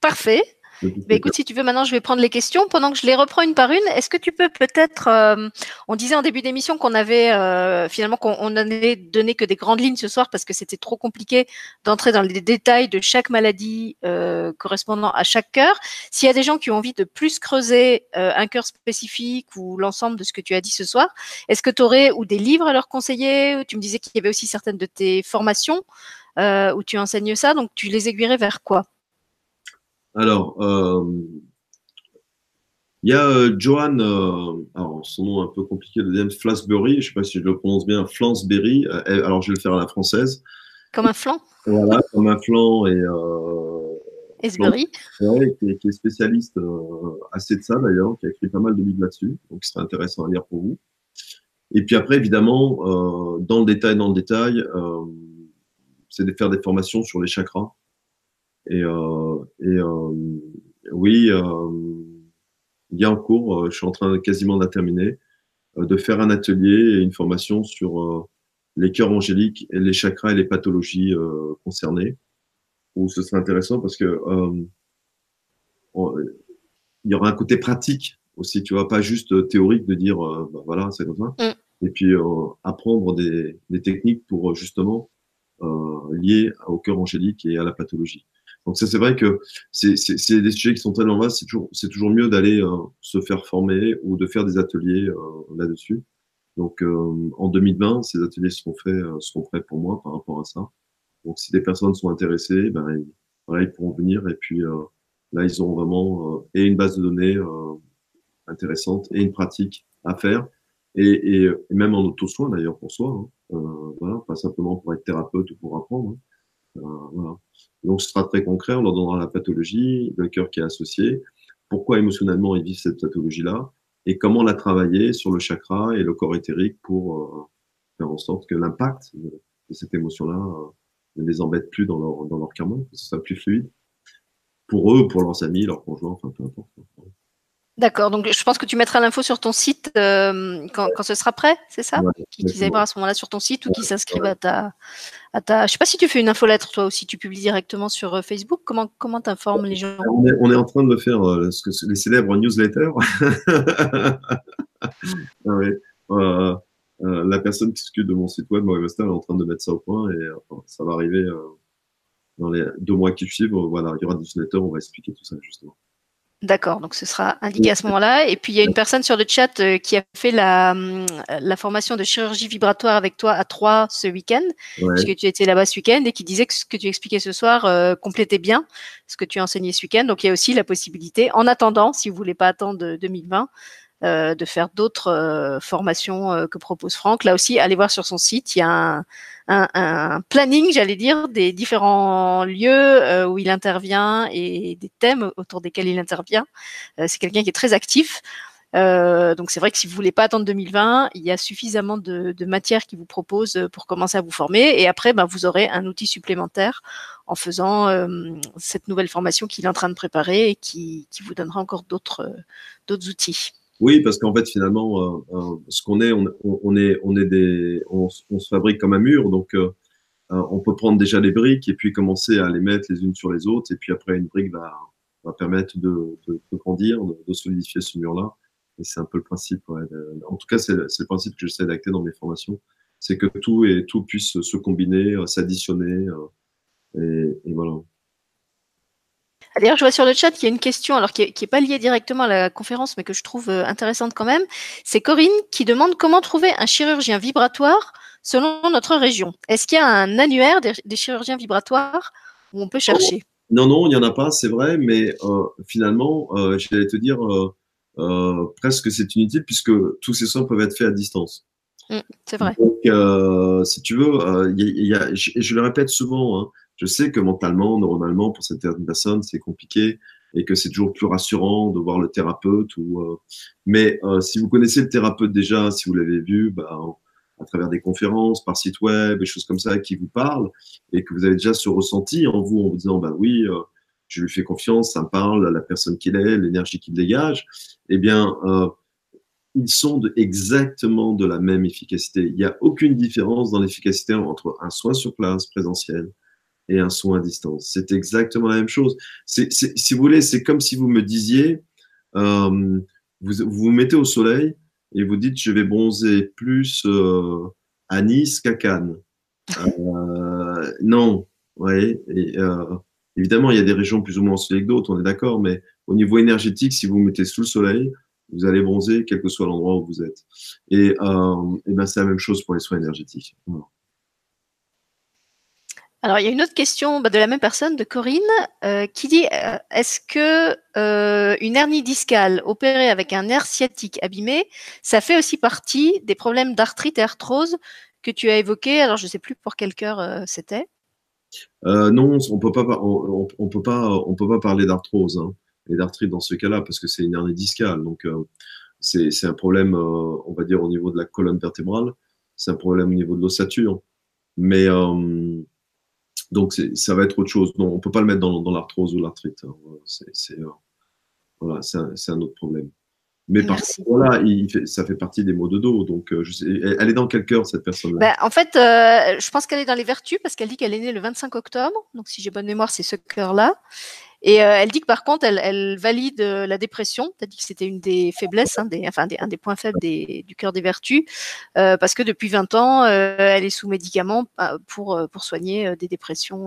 Parfait. Bah, écoute, si tu veux, maintenant, je vais prendre les questions. Pendant que je les reprends une par une, est-ce que tu peux peut-être, euh, on disait en début d'émission qu'on avait euh, finalement qu'on n'allait donné que des grandes lignes ce soir parce que c'était trop compliqué d'entrer dans les détails de chaque maladie euh, correspondant à chaque cœur. S'il y a des gens qui ont envie de plus creuser un cœur spécifique ou l'ensemble de ce que tu as dit ce soir, est-ce que tu aurais ou des livres à leur conseiller? Tu me disais qu'il y avait aussi certaines de tes formations où tu enseignes ça, donc tu les aiguillerais vers quoi? Alors, euh, il y a euh, Johan, euh, alors son nom est un peu compliqué de dire, Flasbury, je ne sais pas si je le prononce bien, Flansberry, alors je vais le faire à la française. Comme un flan? Voilà, comme un flan et. Esbury. qui, qui, est spécialiste assez de ça d'ailleurs, qui a écrit pas mal de livres là-dessus, donc ce serait intéressant à lire pour vous. Et puis après, évidemment, dans le détail, dans le détail, c'est de faire des formations sur les chakras et, et euh, oui, euh, il y a en cours, je suis en train quasiment de terminer, de faire un atelier et une formation sur les cœurs angéliques et les chakras et les pathologies concernées. Où ce serait intéressant parce que il y aura un côté pratique aussi, tu vois, pas juste théorique de dire, bah, voilà, c'est comme ça. Mm. Et puis apprendre des, des, techniques pour justement euh, liées au cœur angélique et à la pathologie. Donc ça, c'est vrai que c'est des sujets qui sont tellement vastes, c'est toujours, toujours mieux d'aller euh, se faire former ou de faire des ateliers euh, là-dessus. Donc euh, en 2020, ces ateliers seront faits, seront faits pour moi par rapport à ça. Donc si des personnes sont intéressées, ben, ils, voilà, ils pourront venir et puis là, ils auront vraiment et une base de données intéressante et une pratique à faire. Et, même en auto-soin d'ailleurs pour soi. Hein. Euh, voilà, pas simplement pour être thérapeute ou pour apprendre. Hein. Donc ce sera très concret, on leur donnera la pathologie, le cœur qui est associé, pourquoi émotionnellement ils vivent cette pathologie-là, et comment la travailler sur le chakra et le corps éthérique pour euh, faire en sorte que l'impact de, cette émotion-là euh, ne les embête plus dans leur, dans leur karma, que ce soit plus fluide pour eux, pour leurs amis, leurs conjoints, enfin peu importe. D'accord, donc je pense que tu mettras l'info sur ton site euh, quand, quand, ce sera prêt, c'est ça? Qui Qu'ils aillent à ce moment-là sur ton site ou qui s'inscrivent à ta, à ta. Je sais pas si tu fais une infolettre toi aussi, tu publies directement sur euh, Facebook. Comment comment t'informes les gens? On est, on est, en train de faire euh, ce que, les célèbres newsletters. ah la personne qui s'occupe de mon site web, Maurice est en train de mettre ça au point et ça va arriver dans les deux mois qui suivent. Voilà, il y aura des newsletters, on va expliquer tout ça justement. D'accord, donc ce sera indiqué à ce moment-là. Et puis il y a une personne sur le chat euh, qui a fait la, hum, la formation de chirurgie vibratoire avec toi à Troyes ce week-end, puisque tu étais là-bas ce week-end, et qui disait que ce que tu expliquais ce soir euh, complétait bien ce que tu as enseigné ce week-end. Donc il y a aussi la possibilité, en attendant, si vous voulez pas attendre 2020, euh, de faire d'autres euh, formations euh, que propose Franck. Là aussi, allez voir sur son site, il y a un, planning, j'allais dire, des différents lieux où il intervient et des thèmes autour desquels il intervient. c'est quelqu'un qui est très actif. Donc c'est vrai que si vous voulez pas attendre 2020, il y a suffisamment de, de matière qui vous propose pour commencer à vous former. Et après, ben, vous aurez un outil supplémentaire en faisant cette nouvelle formation qu'il est en train de préparer et qui, vous donnera encore d'autres outils. Oui, parce qu'en fait, finalement, euh, euh, ce qu'on est, on, est, on est des, on, se fabrique comme un mur, donc euh, on peut prendre déjà les briques et puis commencer à les mettre les unes sur les autres, et puis après une brique va, permettre de, grandir, de, solidifier ce mur-là. Et c'est un peu le principe. En tout cas, c'est le principe que j'essaie d'acter dans mes formations, c'est que tout et tout puisse se combiner, s'additionner, et voilà. D'ailleurs, je vois sur le chat qu'il y a une question, alors qui n'est pas liée directement à la conférence, mais que je trouve euh, intéressante quand même. C'est Corinne qui demande comment trouver un chirurgien vibratoire selon notre région. Est-ce qu'il y a un annuaire des, chirurgiens vibratoires où on peut chercher? Non, non, il n'y en a pas, c'est vrai, mais euh, finalement, euh, j'allais te dire, euh, euh, presque c'est inutile puisque tous ces soins peuvent être faits à distance. Mmh, c'est vrai. Donc, si tu veux, y y a, je, je, le répète souvent, hein, je sais que mentalement, normalement, pour certaines personnes, c'est compliqué et que c'est toujours plus rassurant de voir le thérapeute. Euh, mais euh, si vous connaissez le thérapeute déjà, si vous l'avez vu, bah, à travers des conférences, par site web, des choses comme ça qui vous parlent, et que vous avez déjà ce ressenti en vous en vous disant, bah oui, euh, je lui fais confiance, ça me parle, la personne qu'il est, l'énergie qu'il dégage, eh bien, ils sont exactement de la même efficacité. Il n'y a aucune différence dans l'efficacité entre un soin sur place présentiel et un soin à distance. C'est exactement la même chose. C'est, si vous voulez, c'est comme si vous me disiez, euh, vous, vous mettez au soleil et vous dites, je vais bronzer plus euh, à Nice qu'à Cannes. Euh, non, ouais. Et, euh, évidemment, il y a des régions plus ou moins ensoleillées que d'autres, on est d'accord, mais au niveau énergétique, si vous vous mettez sous le soleil, vous allez bronzer quel que soit l'endroit où vous êtes. Et, euh, et ben c'est la même chose pour les soins énergétiques. Alors, il y a une autre question bah, de la même personne, de Corinne, euh, qui dit euh, est-ce que euh, une hernie discale opérée avec un nerf sciatique abîmé, ça fait aussi partie des problèmes d'arthrite et arthrose que tu as évoqués? Alors, je ne sais plus pour quel cœur c'était. non, on peut pas, on, on, peut pas, on peut pas parler d'arthrose hein, et d'arthrite dans ce cas-là parce que c'est une hernie discale. Donc, c'est un problème, on va dire au niveau de la colonne vertébrale, c'est un problème au niveau de l'ossature, mais donc, ça va être autre chose. Non, on ne peut pas le mettre dans, dans l'arthrose ou l'arthrite. Hein. C'est euh, voilà, un, un, autre problème. Mais par contre, voilà, il fait, ça fait partie des maux de dos. Donc, euh, je sais, elle est dans quel cœur, cette personne-là? Ben, En fait, euh, je pense qu'elle est dans les vertus parce qu'elle dit qu'elle est née le 25 octobre. Donc, si j'ai bonne mémoire, c'est ce cœur-là. Et euh, elle dit que par contre, elle, elle valide euh, la dépression. Tu as dit que c'était une des faiblesses, hein, des, enfin des, un des points faibles des, du cœur des vertus, euh, parce que depuis 20 ans, elle est sous médicaments pour, pour soigner des dépressions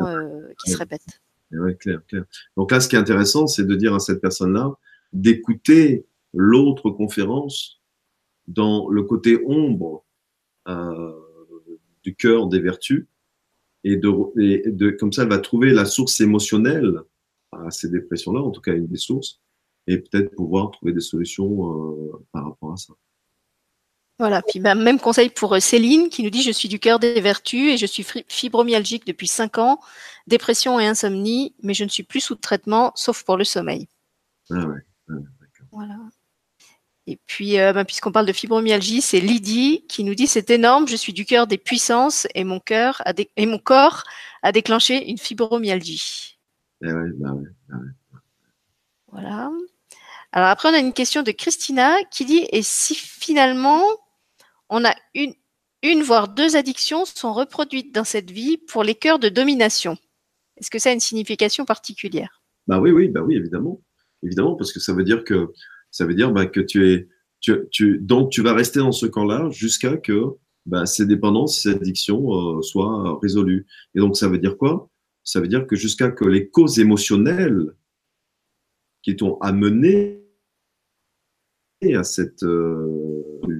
qui se répètent. Oui, clair, clair. Donc là, ce qui est intéressant, c'est de dire à cette personne-là d'écouter l'autre conférence dans le côté ombre du cœur des vertus. Et de, et de, comme ça, elle va trouver la source émotionnelle à ces dépressions-là, en tout cas une des sources, et peut-être pouvoir trouver des solutions par rapport à ça. Voilà, puis bah, même conseil pour euh, Céline qui nous dit Je suis du cœur des vertus et je suis fibromyalgique depuis 5 ans, dépression et insomnie, mais je ne suis plus sous traitement sauf pour le sommeil. Ah ouais, Voilà. Et puis, euh, bah, puisqu'on parle de fibromyalgie, c'est Lydie qui nous dit C'est énorme, je suis du cœur des puissances et mon, cœur a et mon corps a déclenché une fibromyalgie. Eh ouais, bah ouais, bah Voilà. Alors après, on a une question de Christina qui dit Et si finalement on a une, une voire deux addictions sont reproduites dans cette vie pour les cœurs de domination? Est-ce que ça a une signification particulière? Bah oui, oui, bah oui, évidemment, évidemment, parce que ça veut dire que ça veut dire bah, que tu es, tu, tu, donc tu vas rester dans ce camp-là jusqu'à que bah, ces dépendances, ces addictions euh, soient résolues. Et donc ça veut dire quoi? Ça veut dire que jusqu'à que les causes émotionnelles qui t'ont amené à cette euh,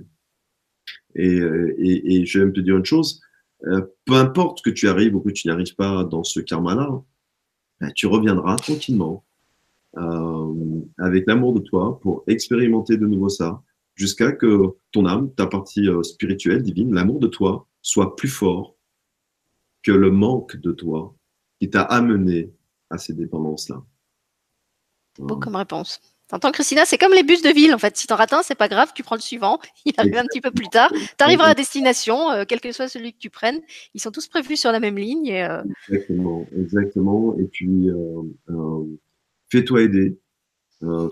et, et, je vais même te dire une chose, euh, peu importe que tu arrives ou que tu n'y arrives pas dans ce karma-là, ben, tu reviendras tranquillement euh, avec l'amour de toi pour expérimenter de nouveau ça, jusqu'à que ton âme, ta partie spirituelle, divine, l'amour de toi, soit plus fort que le manque de toi qui t'a amené à ces dépendances-là. Beau comme réponse. T'entends, Christina C'est comme les bus de ville, en fait. Si t'en rates un, c'est pas grave, tu prends le suivant. Il arrive un petit peu plus tard. Tu arriveras à destination, euh, quel que soit celui que tu prennes. Ils sont tous prévus sur la même ligne. Euh, exactement, exactement. Et puis, euh, fais-toi aider.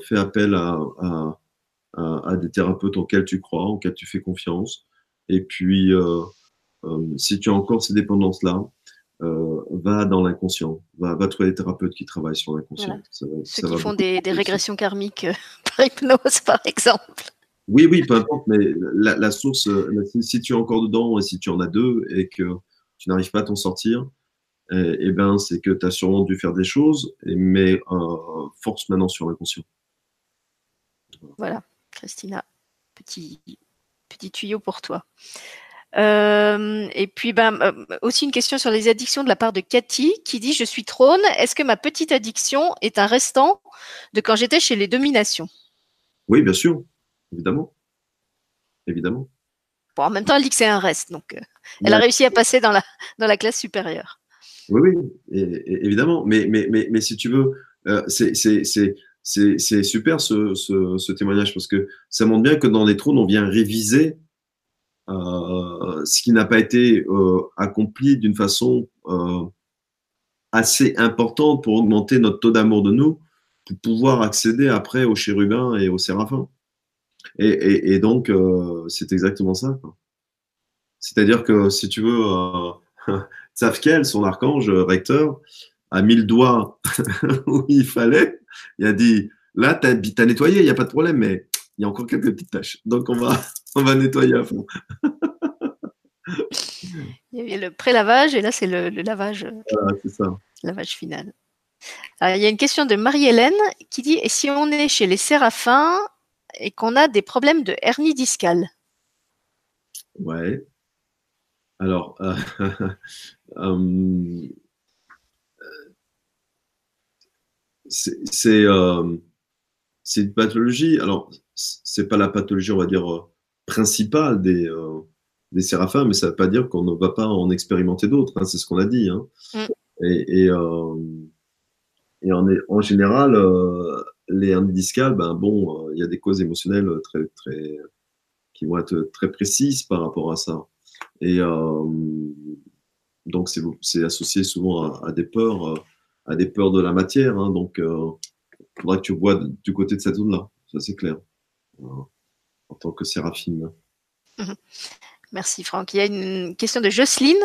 fais appel à, à, des thérapeutes auxquels tu crois, auxquels tu fais confiance. Et puis, si tu as encore ces dépendances-là, euh, va dans l'inconscient, va, va, trouver des thérapeutes qui travaillent sur l'inconscient. Ceux qui font des, régressions karmiques euh, par hypnose, par exemple. Oui, oui, peu importe, mais la, source, euh, si tu es encore dedans et si tu en as deux et que tu n'arrives pas à t'en sortir, eh, eh ben, c'est que tu as sûrement dû faire des choses, mais force maintenant sur l'inconscient. Voilà, Christina, petit, petit tuyau pour toi. Euh, et puis, ben, euh, aussi une question sur les addictions de la part de Cathy qui dit Je suis trône. Est-ce que ma petite addiction est un restant de quand j'étais chez les dominations? Oui, bien sûr, évidemment. Évidemment. Bon, en même temps, elle dit que c'est un reste. Donc, euh, elle a réussi à passer dans la, dans la classe supérieure. Oui, oui, évidemment. Mais, mais, mais, mais si tu veux, c'est super ce, ce, ce, témoignage parce que ça montre bien que dans les trônes, on vient réviser euh, ce qui n'a pas été euh, accompli d'une façon euh, assez importante pour augmenter notre taux d'amour de nous, pour pouvoir accéder après aux chérubins et aux séraphins. Et, donc, c'est exactement ça. C'est-à-dire que, si tu veux, euh, Tzafkel, son archange recteur, a mis le doigt où il fallait. Il a dit, là, tu as, nettoyé, il n'y a pas de problème, mais il y a encore quelques petites tâches. Donc, on va, on va nettoyer à fond. il y avait le pré-lavage et là, c'est le, lavage. C'est ça. Lavage final. il y a une question de Marie-Hélène qui dit Et si on est chez les séraphins et qu'on a des problèmes de hernie discale? Ouais. Alors, euh, euh, euh, c'est une pathologie. Alors, c'est pas la pathologie, on va dire, euh, principale des, euh, des séraphins, mais ça ne veut pas dire qu'on ne va pas en expérimenter d'autres. Hein, c'est ce qu'on a dit. Hein. Mm. Et, et, euh, et en, en, général, les hernies discales, ben bon, il y a des causes émotionnelles très, très, qui vont être très précises par rapport à ça. Et donc, c'est associé souvent à, des peurs, à des peurs de la matière. Hein, donc, faudra que tu vois du côté de cette zone-là. Ça, c'est clair en tant que séraphine. Mhm. Merci Franck. Il y a une question de Jocelyne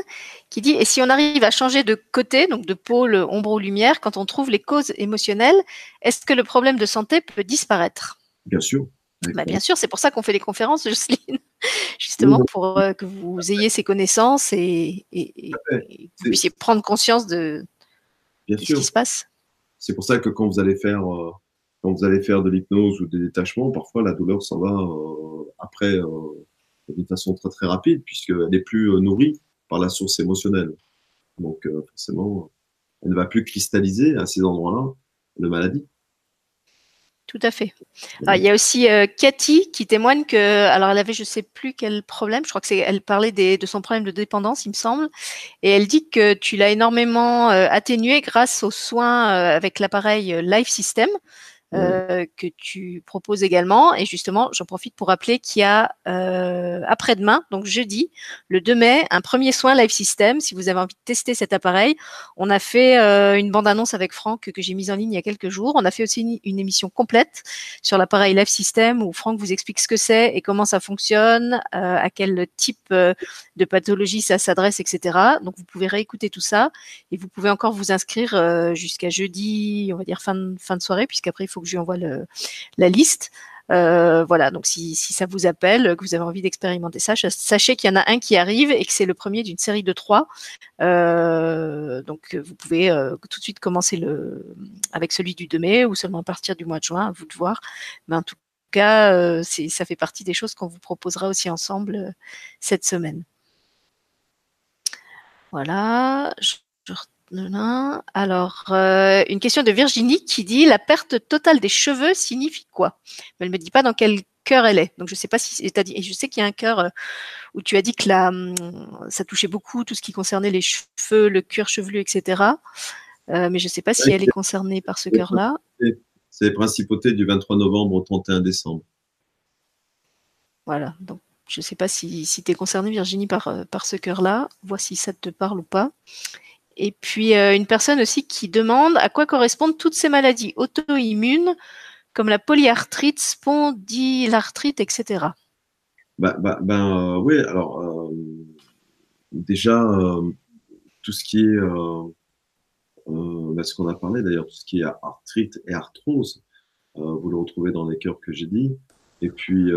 qui dit Et si on arrive à changer de côté, donc de pôle ombre ou lumière, quand on trouve les causes émotionnelles, est-ce que le problème de santé peut disparaître? Bien sûr. Bah, bien sûr, c'est pour ça qu'on fait les conférences, Jocelyne, justement pour euh, que vous ayez ces connaissances et, que vous puissiez prendre conscience de, ce qui se passe. C'est pour ça que quand vous allez faire euh, quand vous allez faire de l'hypnose ou des détachements, parfois la douleur s'en va euh, après euh, d'une façon très très rapide puisqu'elle n'est plus nourrie par la source émotionnelle. Donc forcément, elle ne va plus cristalliser à ces endroits-là de maladie. Tout à fait. il y a aussi euh, Cathy qui témoigne que, alors elle avait, je sais plus quel problème, je crois que c'est, elle parlait de son problème de dépendance, il me semble, et elle dit que tu l'as énormément euh, atténué grâce aux soins euh, avec l'appareil Life System. Euh, que tu proposes également. Et justement, j'en profite pour rappeler qu'il y a euh, après-demain, donc jeudi, le 2 mai, un premier soin Live System. Si vous avez envie de tester cet appareil, on a fait euh, une bande-annonce avec Franck que j'ai mise en ligne il y a quelques jours. On a fait aussi une, émission complète sur l'appareil Live System où Franck vous explique ce que c'est et comment ça fonctionne, euh, à quel type euh, de pathologie ça s'adresse, etc. Donc vous pouvez réécouter tout ça et vous pouvez encore vous inscrire jusqu'à jeudi, on va dire fin fin de soirée, puisqu'après il faut que je lui envoie la liste. Euh, voilà, donc si, ça vous appelle, que vous avez envie d'expérimenter ça, sachez qu'il y en a un qui arrive et que c'est le premier d'une série de trois. Euh, donc vous pouvez euh, tout de suite commencer avec celui du 2 mai ou seulement à partir du mois de juin, à vous de voir. Mais en tout cas, euh, ça fait partie des choses qu'on vous proposera aussi ensemble euh, cette semaine. Voilà, je alors, euh, une question de Virginie qui dit la perte totale des cheveux signifie quoi? Mais elle me dit pas dans quel cœur elle est. Donc je sais pas si dit et je sais qu'il y a un cœur euh, où tu as dit que la, hum, ça touchait beaucoup tout ce qui concernait les cheveux, le cuir chevelu, etc. Euh, mais je sais pas si elle est concernée par ce cœur-là. C'est les principautés du 23 novembre au 31 décembre. Voilà. Donc je sais pas si, si tu es concernée Virginie par, par ce cœur-là. Vois si ça te parle ou pas. Et puis euh, une personne aussi qui demande à quoi correspondent toutes ces maladies auto-immunes comme la polyarthrite, spondylarthrite, etc. Bah, bah, ben euh, oui, alors euh, déjà tout ce qui est bah, ce qu'on a parlé d'ailleurs, tout ce qui est arthrite et arthrose, vous le retrouvez dans les cœurs que j'ai dit. Et puis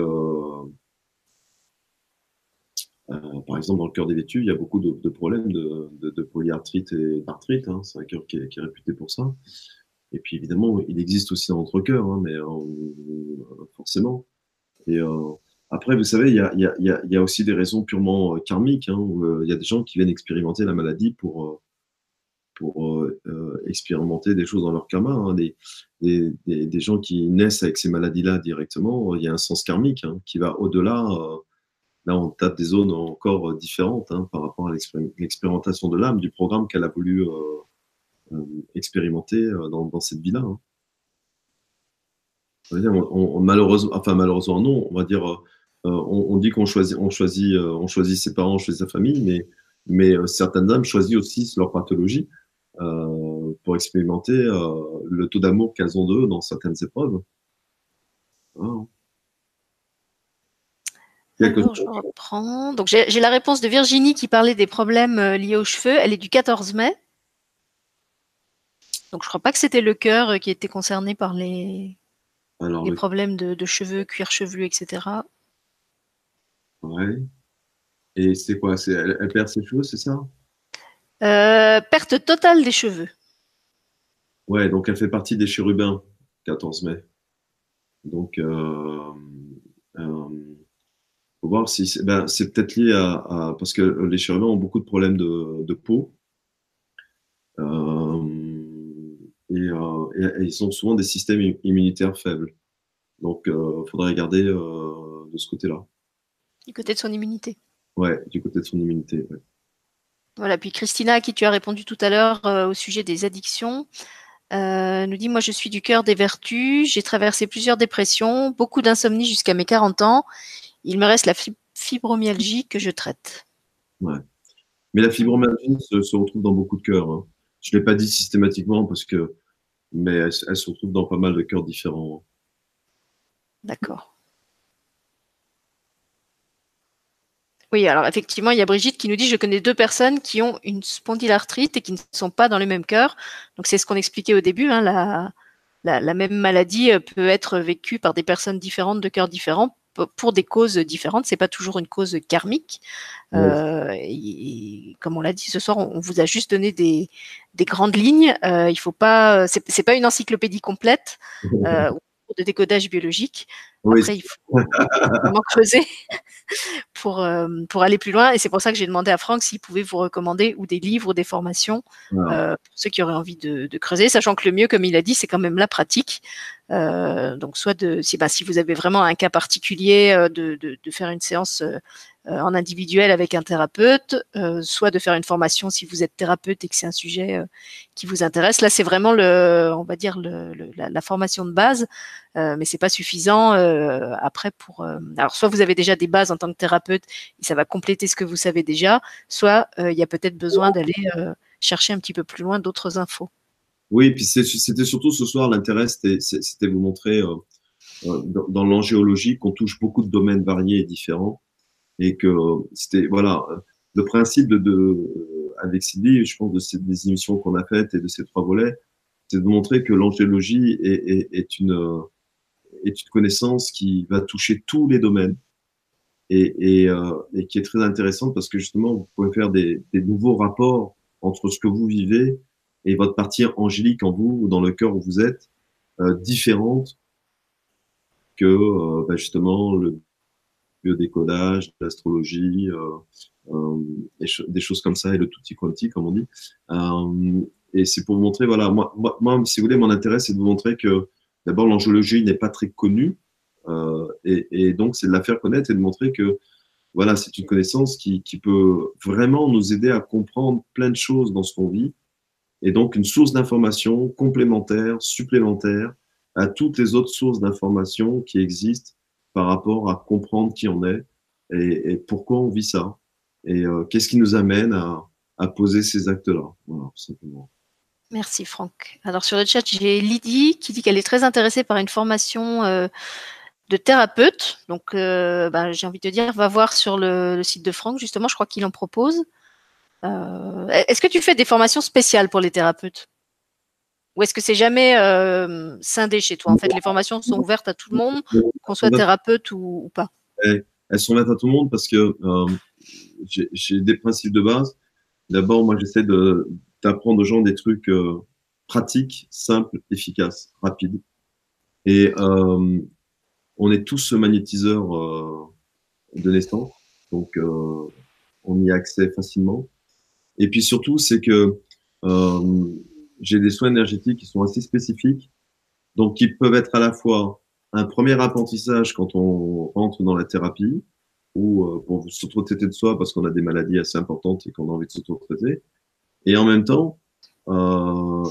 euh, par exemple, dans le cœur des vêtus, il y a beaucoup de, problèmes de, polyarthrite et d'arthrite. Hein. C'est un cœur qui est, réputé pour ça. Et puis évidemment, il existe aussi dans notre cœur, hein, mais euh, forcément. Et euh, après, vous savez, il y a, aussi des raisons purement karmiques. Hein, il y a des gens qui viennent expérimenter la maladie pour pour expérimenter des choses dans leur karma. Des, des, des, gens qui naissent avec ces maladies-là directement, il y a un sens karmique qui va au-delà Là, on tape des zones encore euh, différentes hein, par rapport à l'expérimentation de l'âme, du programme qu'elle a voulu euh, euh, expérimenter dans, cette vie-là. Hein. On, malheureusement, enfin malheureusement non, on va dire, on, dit qu'on choisit, on choisit, on choisit ses parents, on choisit sa famille, mais, certaines âmes choisissent aussi leur pathologie pour expérimenter le taux d'amour qu'elles ont d'eux dans certaines épreuves. Voilà. Alors, je reprends. Donc, j'ai la réponse de Virginie qui parlait des problèmes euh, liés aux cheveux. Elle est du 14 mai. Donc, je crois pas que c'était le cœur euh, qui était concerné par les, Alors, les problèmes de, de, cheveux, cuir chevelu, etc. Ouais. Et c'est quoi? Elle, elle, perd ses cheveux, c'est ça? Euh, Perte totale des cheveux. Ouais, donc elle fait partie des chérubins, 14 mai. Donc, euh, euh, faut voir si c'est ben, peut-être lié à, à, parce que les chérubins ont beaucoup de problèmes de, de peau euh, et, euh, et, et, ils ont souvent des systèmes immunitaires faibles. Donc, il euh, faudrait regarder de ce côté-là. Du côté de son immunité. Ouais, du côté de son immunité. Ouais. Voilà. Puis Christina, à qui tu as répondu tout à l'heure au sujet des addictions. Euh, nous dit moi je suis du cœur des vertus, j'ai traversé plusieurs dépressions, beaucoup d'insomnie jusqu'à mes 40 ans il me reste la fibromyalgie que je traite. Ouais. Mais la fibromyalgie se, se retrouve dans beaucoup de cœurs. Hein. Je ne l'ai pas dit systématiquement parce que, mais elle, elle, se retrouve dans pas mal de cœurs différents. D'accord. Oui, alors effectivement, il y a Brigitte qui nous dit je connais deux personnes qui ont une spondylarthrite et qui ne sont pas dans le même cœur. Donc c'est ce qu'on expliquait au début. Hein, la, la, la, même maladie peut être vécue par des personnes différentes de cœurs différents pour des causes différentes. C'est pas toujours une cause karmique. Euh, et, comme on l'a dit ce soir, on, vous a juste donné des, des grandes lignes. Euh, il faut pas, c'est pas une encyclopédie complète euh, de décodage biologique. Oui. Après, il faut vraiment creuser pour, euh, pour aller plus loin. Et c'est pour ça que j'ai demandé à Franck s'il pouvait vous recommander ou des livres ou des formations ouais. euh, pour ceux qui auraient envie de, de, creuser, sachant que le mieux, comme il a dit, c'est quand même la pratique. donc soit de si, bah, si vous avez vraiment un cas particulier de, de, de faire une séance euh, en individuel avec un thérapeute, euh, soit de faire une formation si vous êtes thérapeute et que c'est un sujet euh, qui vous intéresse. Là, c'est vraiment le, on va dire le, la, formation de base, mais c'est pas suffisant après pour. alors, soit vous avez déjà des bases en tant que thérapeute et ça va compléter ce que vous savez déjà, soit il y a peut-être besoin d'aller chercher un petit peu plus loin d'autres infos. Oui, puis c'était surtout ce soir l'intérêt, c'était vous montrer dans, dans l'angéologie qu'on touche beaucoup de domaines variés et différents et que c'était voilà le principe de, avec Sylvie, je pense de ces des émissions qu'on a faites et de ces trois volets, c'est de montrer que l'angélologie est, une est une connaissance qui va toucher tous les domaines et, et, euh, qui est très intéressante parce que justement vous pouvez faire des, nouveaux rapports entre ce que vous vivez et votre partie angélique en vous ou dans le cœur où vous êtes euh, différente que euh, bah justement le biodécodage, l'astrologie, euh, euh des choses comme ça et le tutti quanti, comme on dit. Euh, et c'est pour vous montrer, voilà, moi, moi, si vous voulez, mon intérêt, c'est de vous montrer que d'abord, l'angiologie n'est pas très connue. Et, donc, c'est de la faire connaître et de montrer que voilà, c'est une connaissance qui, qui, peut vraiment nous aider à comprendre plein de choses dans ce qu'on vit. Et donc, une source d'information complémentaire, supplémentaire à toutes les autres sources d'information qui existent par rapport à comprendre qui on est et, pourquoi on vit ça et euh, qu'est-ce qui nous amène à, poser ces actes-là. Simplement. Merci Franck. Alors sur le chat, j'ai Lydie qui dit qu'elle est très intéressée par une formation euh, de thérapeute. Donc euh, ben, j'ai envie de dire, va voir sur le, site de Franck, justement, je crois qu'il en propose. Est-ce que tu fais des formations spéciales pour les thérapeutes? Ou est-ce que c'est jamais euh, scindé chez toi? En fait, les formations sont ouvertes à tout le monde, qu'on soit thérapeute ou, pas? Elles sont ouvertes à tout le monde parce que euh, j'ai des principes de base. D'abord, moi, j'essaie d'apprendre aux gens des trucs euh, pratiques, simples, efficaces, rapides. Et on est tous magnétiseurs de naissance, donc on y a accès facilement. Et puis surtout, c'est que j'ai des soins énergétiques qui sont assez spécifiques, donc qui peuvent être à la fois un premier apprentissage quand on rentre dans la thérapie, ou euh, pour s'auto-traiter de soi parce qu'on a des maladies assez importantes et qu'on a envie de s'auto-traiter. Et en même temps, euh,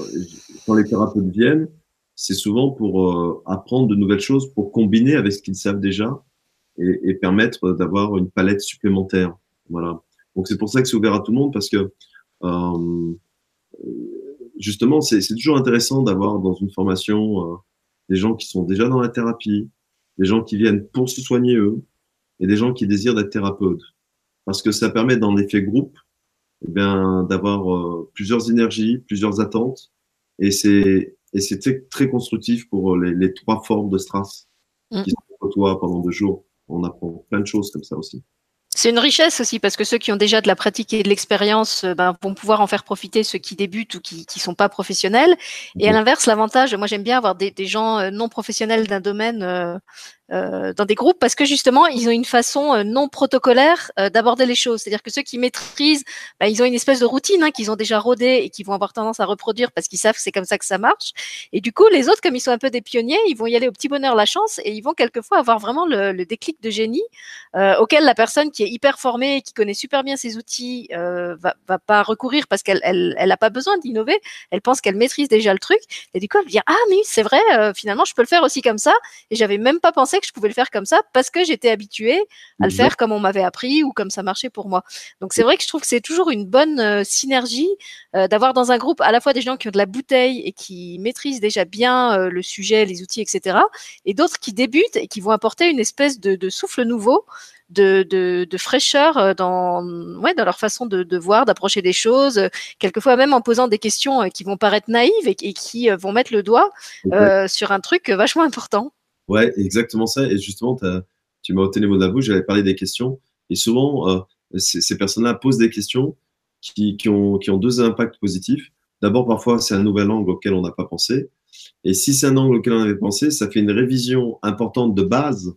quand les thérapeutes viennent, c'est souvent pour euh, apprendre de nouvelles choses, pour combiner avec ce qu'ils savent déjà et, et permettre d'avoir une palette supplémentaire. Voilà. Donc c'est pour ça que c'est ouvert à tout le monde parce que euh, justement, c'est toujours intéressant d'avoir dans une formation euh, des gens qui sont déjà dans la thérapie, des gens qui viennent pour se soigner eux, et des gens qui désirent d'être thérapeutes. Parce que ça permet, dans l'effet groupe, eh bien, d'avoir euh, plusieurs énergies, plusieurs attentes, et c'est très, constructif pour les, les, trois formes de stress mmh. qui sont côtoient pendant deux jours. On apprend plein de choses comme ça aussi. C'est une richesse aussi parce que ceux qui ont déjà de la pratique et de l'expérience euh, ben, vont pouvoir en faire profiter ceux qui débutent ou qui ne sont pas professionnels. Et à l'inverse, l'avantage, moi j'aime bien avoir des, des gens euh, non professionnels d'un domaine euh, euh, dans des groupes parce que justement, ils ont une façon euh, non protocolaire euh, d'aborder les choses. C'est-à-dire que ceux qui maîtrisent, bah, ils ont une espèce de routine hein, qu'ils ont déjà rodée et qui vont avoir tendance à reproduire parce qu'ils savent que c'est comme ça que ça marche. Et du coup, les autres, comme ils sont un peu des pionniers, ils vont y aller au petit bonheur la chance et ils vont quelquefois avoir vraiment le, déclic de génie auquel la personne qui est hyper formée qui connaît super bien ses outils va, va pas recourir parce qu'elle elle, elle pas besoin d'innover. Elle pense qu'elle maîtrise déjà le truc et du coup, elle va dire ah mais c'est vrai, finalement, je peux le faire aussi comme ça et j'avais même pas pensé que je pouvais le faire comme ça parce que j'étais habituée à le faire comme on m'avait appris ou comme ça marchait pour moi. Donc c'est vrai que je trouve que c'est toujours une bonne euh, synergie euh, d'avoir dans un groupe à la fois des gens qui ont de la bouteille et qui maîtrisent déjà bien euh, le sujet, les outils, etc. Et d'autres qui débutent et qui vont apporter une espèce de, de souffle nouveau. De, de, de, fraîcheur dans, ouais, dans leur façon de, de voir, d'approcher des choses, quelquefois même en posant des questions qui vont paraître naïves et, et qui vont mettre le doigt euh, sur un truc vachement important. Ouais, exactement ça. Et justement, tu m'as ôté les mots de la bouche, j'avais parlé des questions. Et souvent, euh, ces, personnes-là posent des questions qui, ont, deux impacts positifs. D'abord, parfois, c'est un nouvel angle auquel on n'a pas pensé. Et si c'est un angle auquel on avait pensé, ça fait une révision importante de base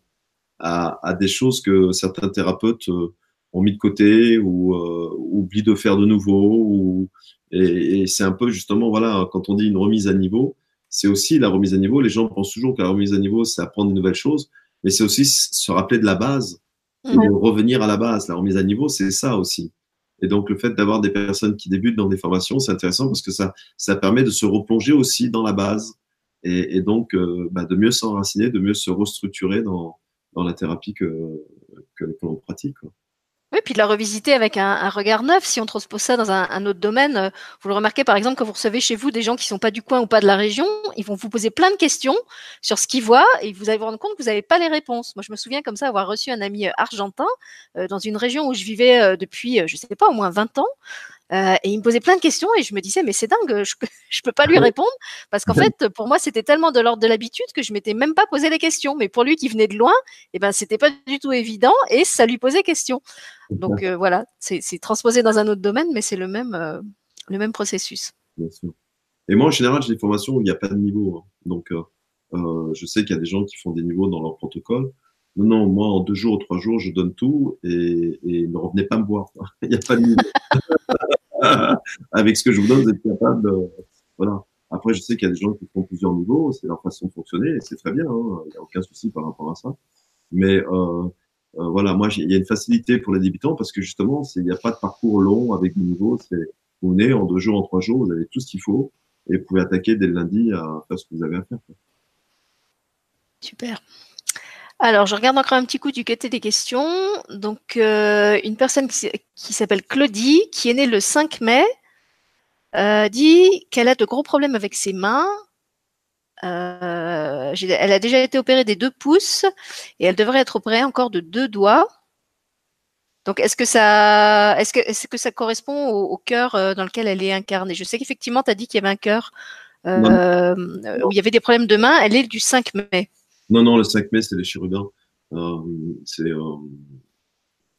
à, des choses que certains thérapeutes euh, ont mis de côté ou euh, oublient de faire de nouveau. Ou, et, et c'est un peu justement, voilà, quand on dit une remise à niveau, c'est aussi la remise à niveau. Les gens pensent toujours que la remise à niveau, c'est apprendre de nouvelles choses, mais c'est aussi se rappeler de la base et de revenir à la base. La remise à niveau, c'est ça aussi. Et donc, le fait d'avoir des personnes qui débutent dans des formations, c'est intéressant parce que ça, ça permet de se replonger aussi dans la base et, donc euh, bah, de mieux s'enraciner, de mieux se restructurer dans, dans la thérapie que, que, l'on pratique. Puis de la revisiter avec un, regard neuf. Si on transpose ça dans un, autre domaine, euh, vous le remarquez par exemple quand vous recevez chez vous des gens qui sont pas du coin ou pas de la région, ils vont vous poser plein de questions sur ce qu'ils voient et vous allez vous rendre compte que vous n'avez pas les réponses. Moi, je me souviens comme ça avoir reçu un ami euh, argentin euh, dans une région où je vivais depuis, je sais pas, au moins 20 ans. Euh, et il me posait plein de questions et je me disais, mais c'est dingue, je ne peux pas lui répondre parce qu'en fait, pour moi, c'était tellement de l'ordre de l'habitude que je m'étais même pas posé les questions. Mais pour lui qui venait de loin, eh ben, c'était pas du tout évident et ça lui posait question. Donc euh, voilà, c'est transposé dans un autre domaine, mais c'est le même, euh, le même processus. Bien sûr. Et moi, en général, j'ai des formations où il n'y a pas de niveau. Hein. Donc, je sais qu'il y a des gens qui font des niveaux dans leur protocole. Non, non, moi, en deux jours ou trois jours, je donne tout et, ne revenez pas me voir. Il n'y a pas de niveau. Avec ce que je vous donne, vous êtes capable de... Voilà. Après, je sais qu'il y a des gens qui font plusieurs niveaux, c'est leur façon de fonctionner et c'est très bien, hein. il n'y a aucun souci par rapport à ça. Mais euh, euh, voilà, moi, il y a une facilité pour les débutants parce que justement, il n'y a pas de parcours long avec des niveaux. C'est vous venez en deux jours, en trois jours, vous avez tout ce qu'il faut et vous pouvez attaquer dès le lundi à faire ce que vous avez à faire. Super. Alors, je regarde encore un petit coup du côté des questions. Donc, euh, une personne qui, s'appelle Claudie, qui est née le 5 mai, euh, dit qu'elle a de gros problèmes avec ses mains. Euh, elle a déjà été opérée des deux pouces et elle devrait être opérée encore de deux doigts. Donc, est-ce que ça, est-ce que, est-ce que ça correspond au, cœur dans lequel elle est incarnée? Je sais qu'effectivement, tu as dit qu'il y avait un cœur où il y avait des problèmes de main. Elle est du 5 mai. Non, non, le 5 mai, c'est les chirurgiens. Euh, c'est, euh,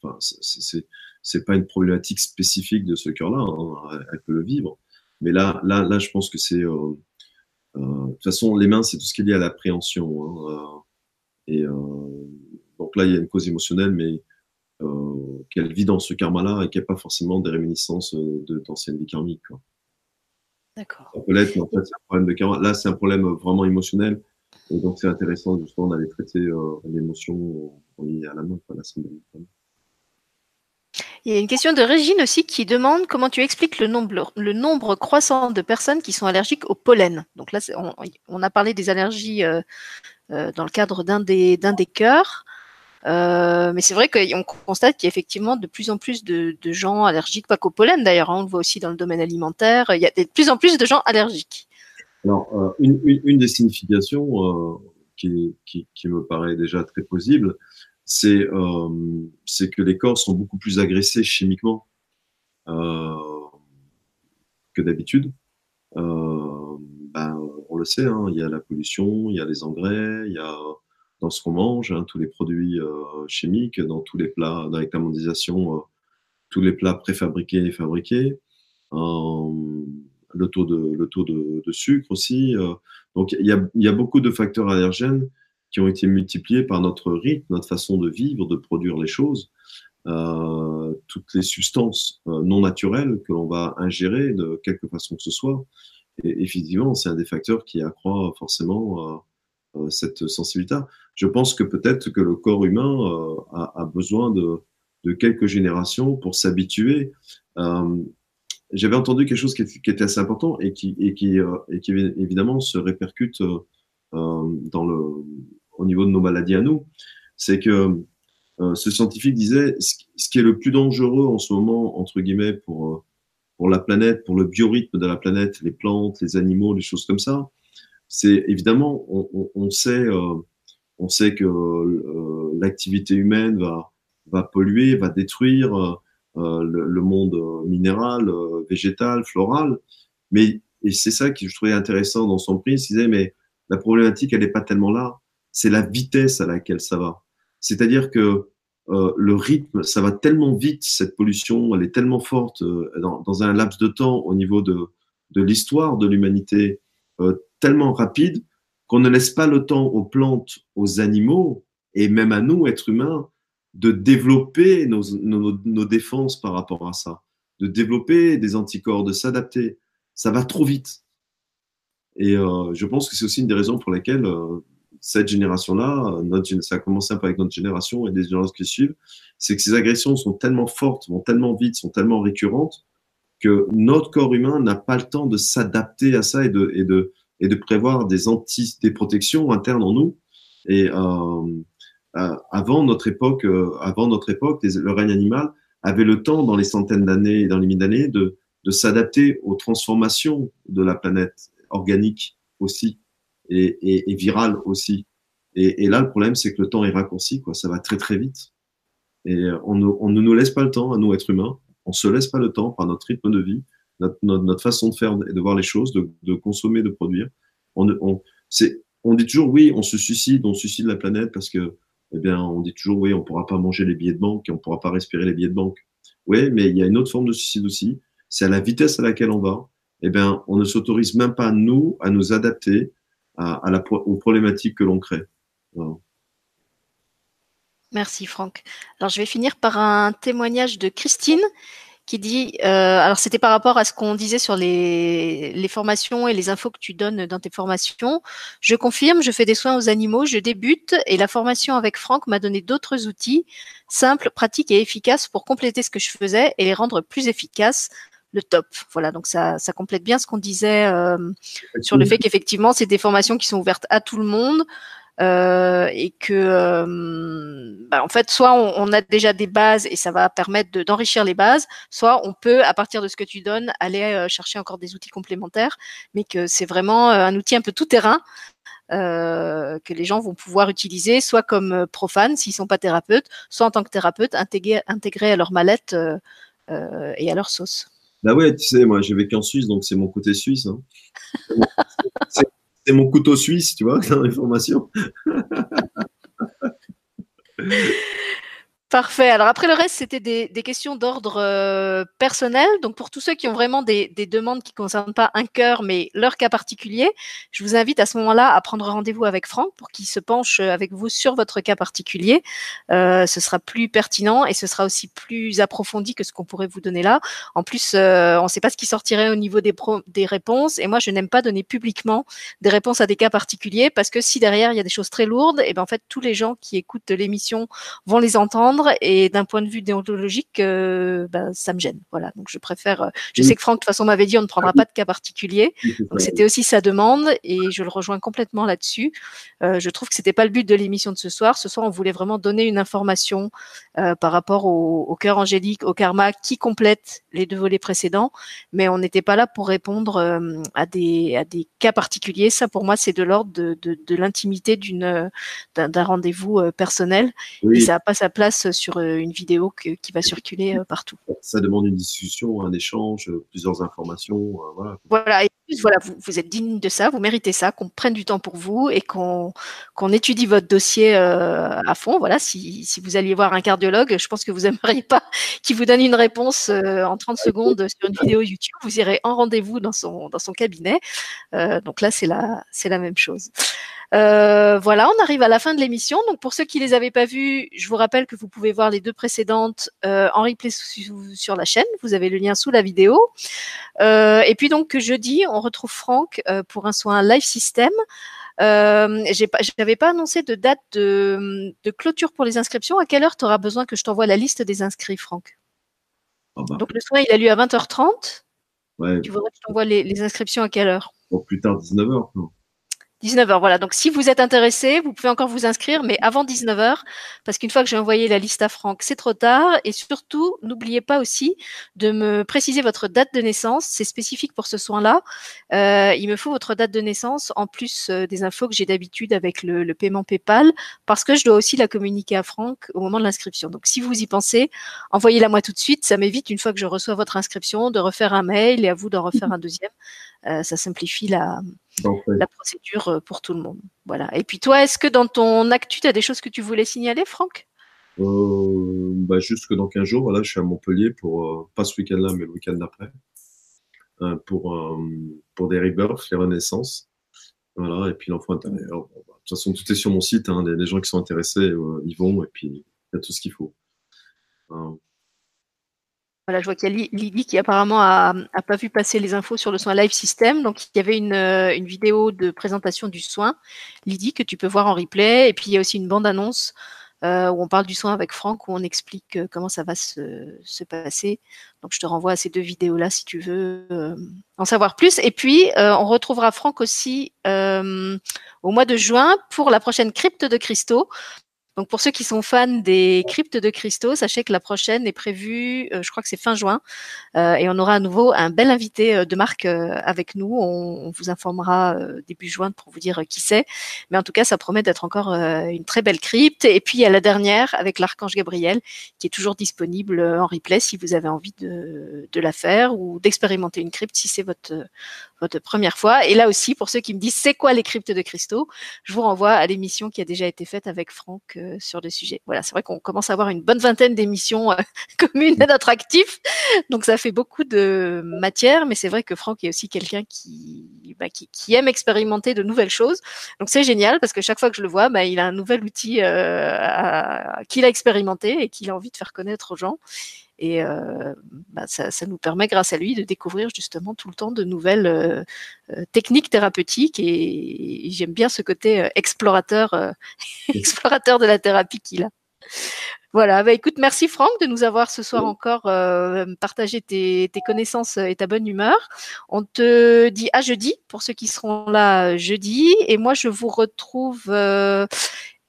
enfin, c'est pas une problématique spécifique de ce cœur-là. Hein, elle peut le vivre. Mais là, là, là, je pense que c'est. Euh, euh de toute façon, les mains, c'est tout ce qui est lié à l'appréhension. Hein, et donc là, il y a une cause émotionnelle, mais qu'elle vit dans ce karma-là et qu'il n'y a pas forcément des réminiscences d'anciennes vie karmiques. D'accord. Ça peut l'être, mais en fait, c'est un problème de karma. Là, c'est un problème vraiment émotionnel donc, c'est intéressant justement d'aller traiter euh, l'émotion liée à la main, la symbolique. Il y a une question de Régine aussi qui demande comment tu expliques le nombre, croissant de personnes qui sont allergiques au pollen. Donc là, on, a parlé des allergies euh, euh, dans le cadre d'un des, cœurs. Euh, mais c'est vrai qu'on constate qu'il y a effectivement de plus en plus de, de gens allergiques, pas qu'au pollen d'ailleurs, hein, on le voit aussi dans le domaine alimentaire, il y a de plus en plus de gens allergiques. Alors, euh, une, des significations euh, qui, me paraît déjà très plausible, c'est euh, que les corps sont beaucoup plus agressés chimiquement euh, que d'habitude. Euh, ben, on le sait, hein, il y a la pollution, il y a les engrais, il y a dans ce qu'on mange, hein, tous les produits euh, chimiques, dans tous les plats, dans la mondialisation, tous les plats préfabriqués et fabriqués le taux de, le taux de, sucre aussi. Euh. donc, il y, a, y, a, beaucoup de facteurs allergènes qui ont été multipliés par notre rythme, notre façon de vivre, de produire les choses. Euh, toutes les substances euh, non naturelles que l'on va ingérer de quelque façon que ce soit. Et effectivement, c'est un des facteurs qui accroît forcément cette sensibilité. Je pense que peut-être que le corps humain a, a, besoin de, de, quelques générations pour s'habituer j'avais entendu quelque chose qui, était assez important euh, et qui évidemment se répercute euh, euh, au niveau de nos maladies à nous. C'est que ce scientifique disait ce qui est le plus dangereux en ce moment, entre guillemets, pour, la planète, pour le biorhythme de la planète, les plantes, les animaux, les choses comme ça, c'est évidemment, on, sait, on sait que l'activité humaine va polluer, va détruire euh, le, monde minéral, euh, végétal, floral. Mais et c'est ça que je trouvais intéressant dans son prix. Il disait, mais la problématique, elle n'est pas tellement là. C'est la vitesse à laquelle ça va. C'est-à-dire que euh, le rythme, ça va tellement vite, cette pollution, elle est tellement forte euh, dans, un laps de temps au niveau de, de l'histoire de l'humanité, euh, tellement rapide qu'on ne laisse pas le temps aux plantes, aux animaux et même à nous, êtres humains, de développer nos, défenses par rapport à ça, de développer des anticorps, de s'adapter. Ça va trop vite. Et je pense que c'est aussi une des raisons pour lesquelles cette génération-là, ça a commencé un peu avec notre génération et des générations qui suivent, c'est que ces agressions sont tellement fortes, vont tellement vite, sont tellement récurrentes que notre corps humain n'a pas le temps de s'adapter à ça et de, prévoir des protections internes en nous. Et euh, euh, avant notre époque, euh, avant notre époque, le règne animal avait le temps, dans les centaines d'années et dans les milliers d'années, de, s'adapter aux transformations de la planète organique aussi et, virale aussi. Et, là, le problème, c'est que le temps est raccourci, quoi. Ça va très très vite. Et on, on ne nous laisse pas le temps à nous, êtres humains. On se laisse pas le temps par notre rythme de vie, notre, façon de faire et de voir les choses, de, consommer, de produire. On dit toujours oui, on se suicide, on suicide la planète parce que, eh bien, on dit toujours oui, on pourra pas manger les billets de banque on pourra pas respirer les billets de banque. Oui, mais il y a une autre forme de suicide aussi. C'est à la vitesse à laquelle on va. Eh bien, on ne s'autorise même pas nous à nous adapter aux problématiques que l'on crée. Merci Franck. Alors je vais finir par un témoignage de Christine qui dit, euh, alors c'était par rapport à ce qu'on disait sur les, les, formations et les infos que tu donnes dans tes formations. Je confirme, je fais des soins aux animaux, je débute et la formation avec Franck m'a donné d'autres outils simples, pratiques et efficaces pour compléter ce que je faisais et les rendre plus efficaces. Le top. Voilà, donc ça, ça complète bien ce qu'on disait euh, sur le fait qu'effectivement, c'est des formations qui sont ouvertes à tout le monde. Euh, et que euh, bah, en fait soit on, on, a déjà des bases et ça va permettre d'enrichir les bases, soit on peut à partir de ce que tu donnes aller euh, chercher encore des outils complémentaires, mais que c'est vraiment un outil un peu tout terrain. Que les gens vont pouvoir utiliser soit comme profanes s'ils sont pas thérapeutes, soit en tant que thérapeute intégrés, intégrés à leur mallette et à leur sauce. Bah ouais, tu sais, moi j'ai vécu en Suisse, donc c'est mon côté suisse. Hein. c'est mon couteau suisse, tu vois, dans les formations. Parfait. Alors après le reste, c'était des, questions d'ordre euh, personnel. Donc pour tous ceux qui ont vraiment des, des demandes qui ne concernent pas un cœur, mais leur cas particulier, je vous invite à ce moment-là à prendre rendez-vous avec Franck pour qu'il se penche avec vous sur votre cas particulier. Euh, ce sera plus pertinent et ce sera aussi plus approfondi que ce qu'on pourrait vous donner là. En plus, euh, on ne sait pas ce qui sortirait au niveau des, des réponses et moi, je n'aime pas donner publiquement des réponses à des cas particuliers parce que si derrière il y a des choses très lourdes, et ben en fait tous les gens qui écoutent l'émission vont les entendre et d'un point de vue déontologique, euh, ben, ça me gêne. Voilà, donc je préfère. Euh, je sais que Franck de toute façon m'avait dit on ne prendra pas de cas particulier, donc c'était aussi sa demande et je le rejoins complètement là-dessus. Euh, je trouve que c'était pas le but de l'émission de ce soir. Ce soir, on voulait vraiment donner une information euh, par rapport au, au cœur angélique, au karma qui complète les deux volets précédents, mais on n'était pas là pour répondre à des à des cas particuliers. Ça, pour moi, c'est de l'ordre de, de, de l'intimité d'une d'un rendez-vous personnel oui. et ça n'a pas sa place sur euh, une vidéo que, qui va circuler euh, partout. Ça demande une discussion, un échange, plusieurs informations. voilà. Voilà. Et plus, voilà, vous, vous êtes digne de ça, vous méritez ça, qu'on prenne du temps pour vous et qu'on étudie votre dossier euh, à fond. Voilà, si, si vous alliez voir un cardiologue, je pense que vous n'aimeriez pas qu'il vous donne une réponse euh, en 30 secondes sur une vidéo YouTube. Vous irez en rendez-vous dans son, dans son cabinet. Euh, donc là, c'est la, même chose. Euh, voilà, on arrive à la fin de l'émission. Donc pour ceux qui les avaient pas vues, je vous rappelle que vous pouvez voir les deux précédentes euh, en replay sur la chaîne. Vous avez le lien sous la vidéo. Euh, et puis donc jeudi, on retrouve Franck euh, pour un soin live system. Euh, J'avais pas, annoncé de date de, de, clôture pour les inscriptions. À quelle heure tu auras besoin que je t'envoie la liste des inscrits, Franck? Oh bah. Donc le soin, il a lieu à 20h30. Ouais. Tu voudrais que je t'envoie les, les, inscriptions à quelle heure? Au plus tard 19h. Non? 19h, voilà. Donc, si vous êtes intéressé, vous pouvez encore vous inscrire, mais avant 19h, parce qu'une fois que j'ai envoyé la liste à Franck, c'est trop tard. Et surtout, n'oubliez pas aussi de me préciser votre date de naissance. C'est spécifique pour ce soin-là. Euh, il me faut votre date de naissance, en plus euh, des infos que j'ai d'habitude avec le, paiement PayPal, parce que je dois aussi la communiquer à Franck au moment de l'inscription. Donc, si vous y pensez, envoyez-la moi tout de suite. Ça m'évite, une fois que je reçois votre inscription, de refaire un mail et à vous d'en refaire un deuxième. Euh, ça simplifie la, la procédure euh, pour tout le monde. Voilà. Et puis toi, est-ce que dans ton actu, tu as des choses que tu voulais signaler, Franck? Euh, bah, Juste que dans 15 jours, voilà, je suis à Montpellier pour, euh, pas ce week-end-là, mais le week-end d'après, euh, pour, pour des rebirths, les renaissances. Voilà, et puis l'enfant intérieur. Bah, de toute façon, tout est sur mon site. Hein, les, les, gens qui sont intéressés, y vont, et puis il y a tout ce qu'il faut. Voilà, je vois qu'il y a Lydie qui apparemment a, pas vu passer les infos sur le soin Live System. Donc, il y avait une, une, vidéo de présentation du soin, Lydie, que tu peux voir en replay. Et puis, il y a aussi une bande-annonce euh, où on parle du soin avec Franck, où on explique euh, comment ça va se, passer. Donc, je te renvoie à ces deux vidéos-là si tu veux euh, en savoir plus. Et puis, on retrouvera Franck aussi au mois de juin pour la prochaine crypte de cristaux. Donc pour ceux qui sont fans des cryptes de cristaux, sachez que la prochaine est prévue, euh, je crois que c'est fin juin, euh, et on aura à nouveau un bel invité euh, de marque avec nous. On, vous informera début juin pour vous dire qui c'est, mais en tout cas ça promet d'être encore une très belle crypte. Et puis il y a la dernière avec l'archange Gabriel qui est toujours disponible en replay si vous avez envie de, de la faire ou d'expérimenter une crypte si c'est votre votre première fois. Et là aussi, pour ceux qui me disent c'est quoi les cryptes de cristaux, je vous renvoie à l'émission qui a déjà été faite avec Franck euh, sur le sujet. Voilà, c'est vrai qu'on commence à avoir une bonne vingtaine d'émissions euh, communes à notre actif, donc ça fait beaucoup de matière, mais c'est vrai que Franck est aussi quelqu'un qui, bah, qui, qui, aime expérimenter de nouvelles choses. Donc c'est génial parce que chaque fois que je le vois, bah, il a un nouvel outil euh, qu'il a expérimenté et qu'il a envie de faire connaître aux gens. Et euh, bah, ça, ça, nous permet, grâce à lui, de découvrir justement tout le temps de nouvelles euh, euh techniques thérapeutiques. Et, j'aime bien ce côté explorateur, euh, explorateur de la thérapie qu'il a. Voilà, bah écoute, merci Franck de nous avoir ce soir encore euh, partagé tes, tes, connaissances et ta bonne humeur. On te dit à jeudi pour ceux qui seront là jeudi. Et moi, je vous retrouve euh,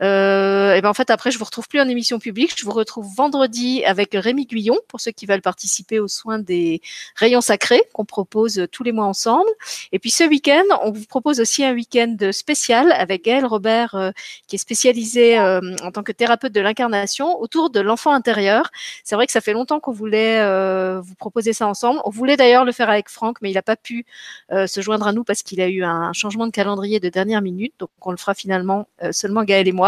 euh, et ben en fait après je vous retrouve plus en émission publique, je vous retrouve vendredi avec Rémi Guyon pour ceux qui veulent participer aux soins des rayons sacrés qu'on propose tous les mois ensemble. Et puis ce week-end, on vous propose aussi un week-end spécial avec Gaël Robert euh, qui est spécialisé euh, en tant que thérapeute de l'incarnation autour de l'enfant intérieur. C'est vrai que ça fait longtemps qu'on voulait euh, vous proposer ça ensemble. On voulait d'ailleurs le faire avec Franck, mais il n'a pas pu se joindre à nous parce qu'il a eu un changement de calendrier de dernière minute. Donc on le fera finalement seulement Gaël et moi.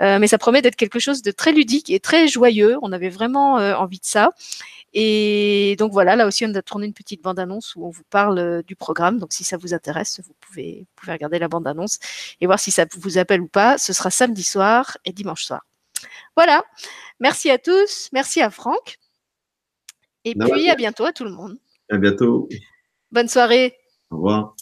Euh, mais ça promet d'être quelque chose de très ludique et très joyeux. On avait vraiment euh, envie de ça. Et donc voilà, là aussi, on a tourné une petite bande-annonce où on vous parle euh, du programme. Donc si ça vous intéresse, vous pouvez, vous pouvez regarder la bande-annonce et voir si ça vous appelle ou pas. Ce sera samedi soir et dimanche soir. Voilà. Merci à tous. Merci à Franck. Et puis à bientôt à tout le monde. À bientôt. Bonne soirée. Au revoir.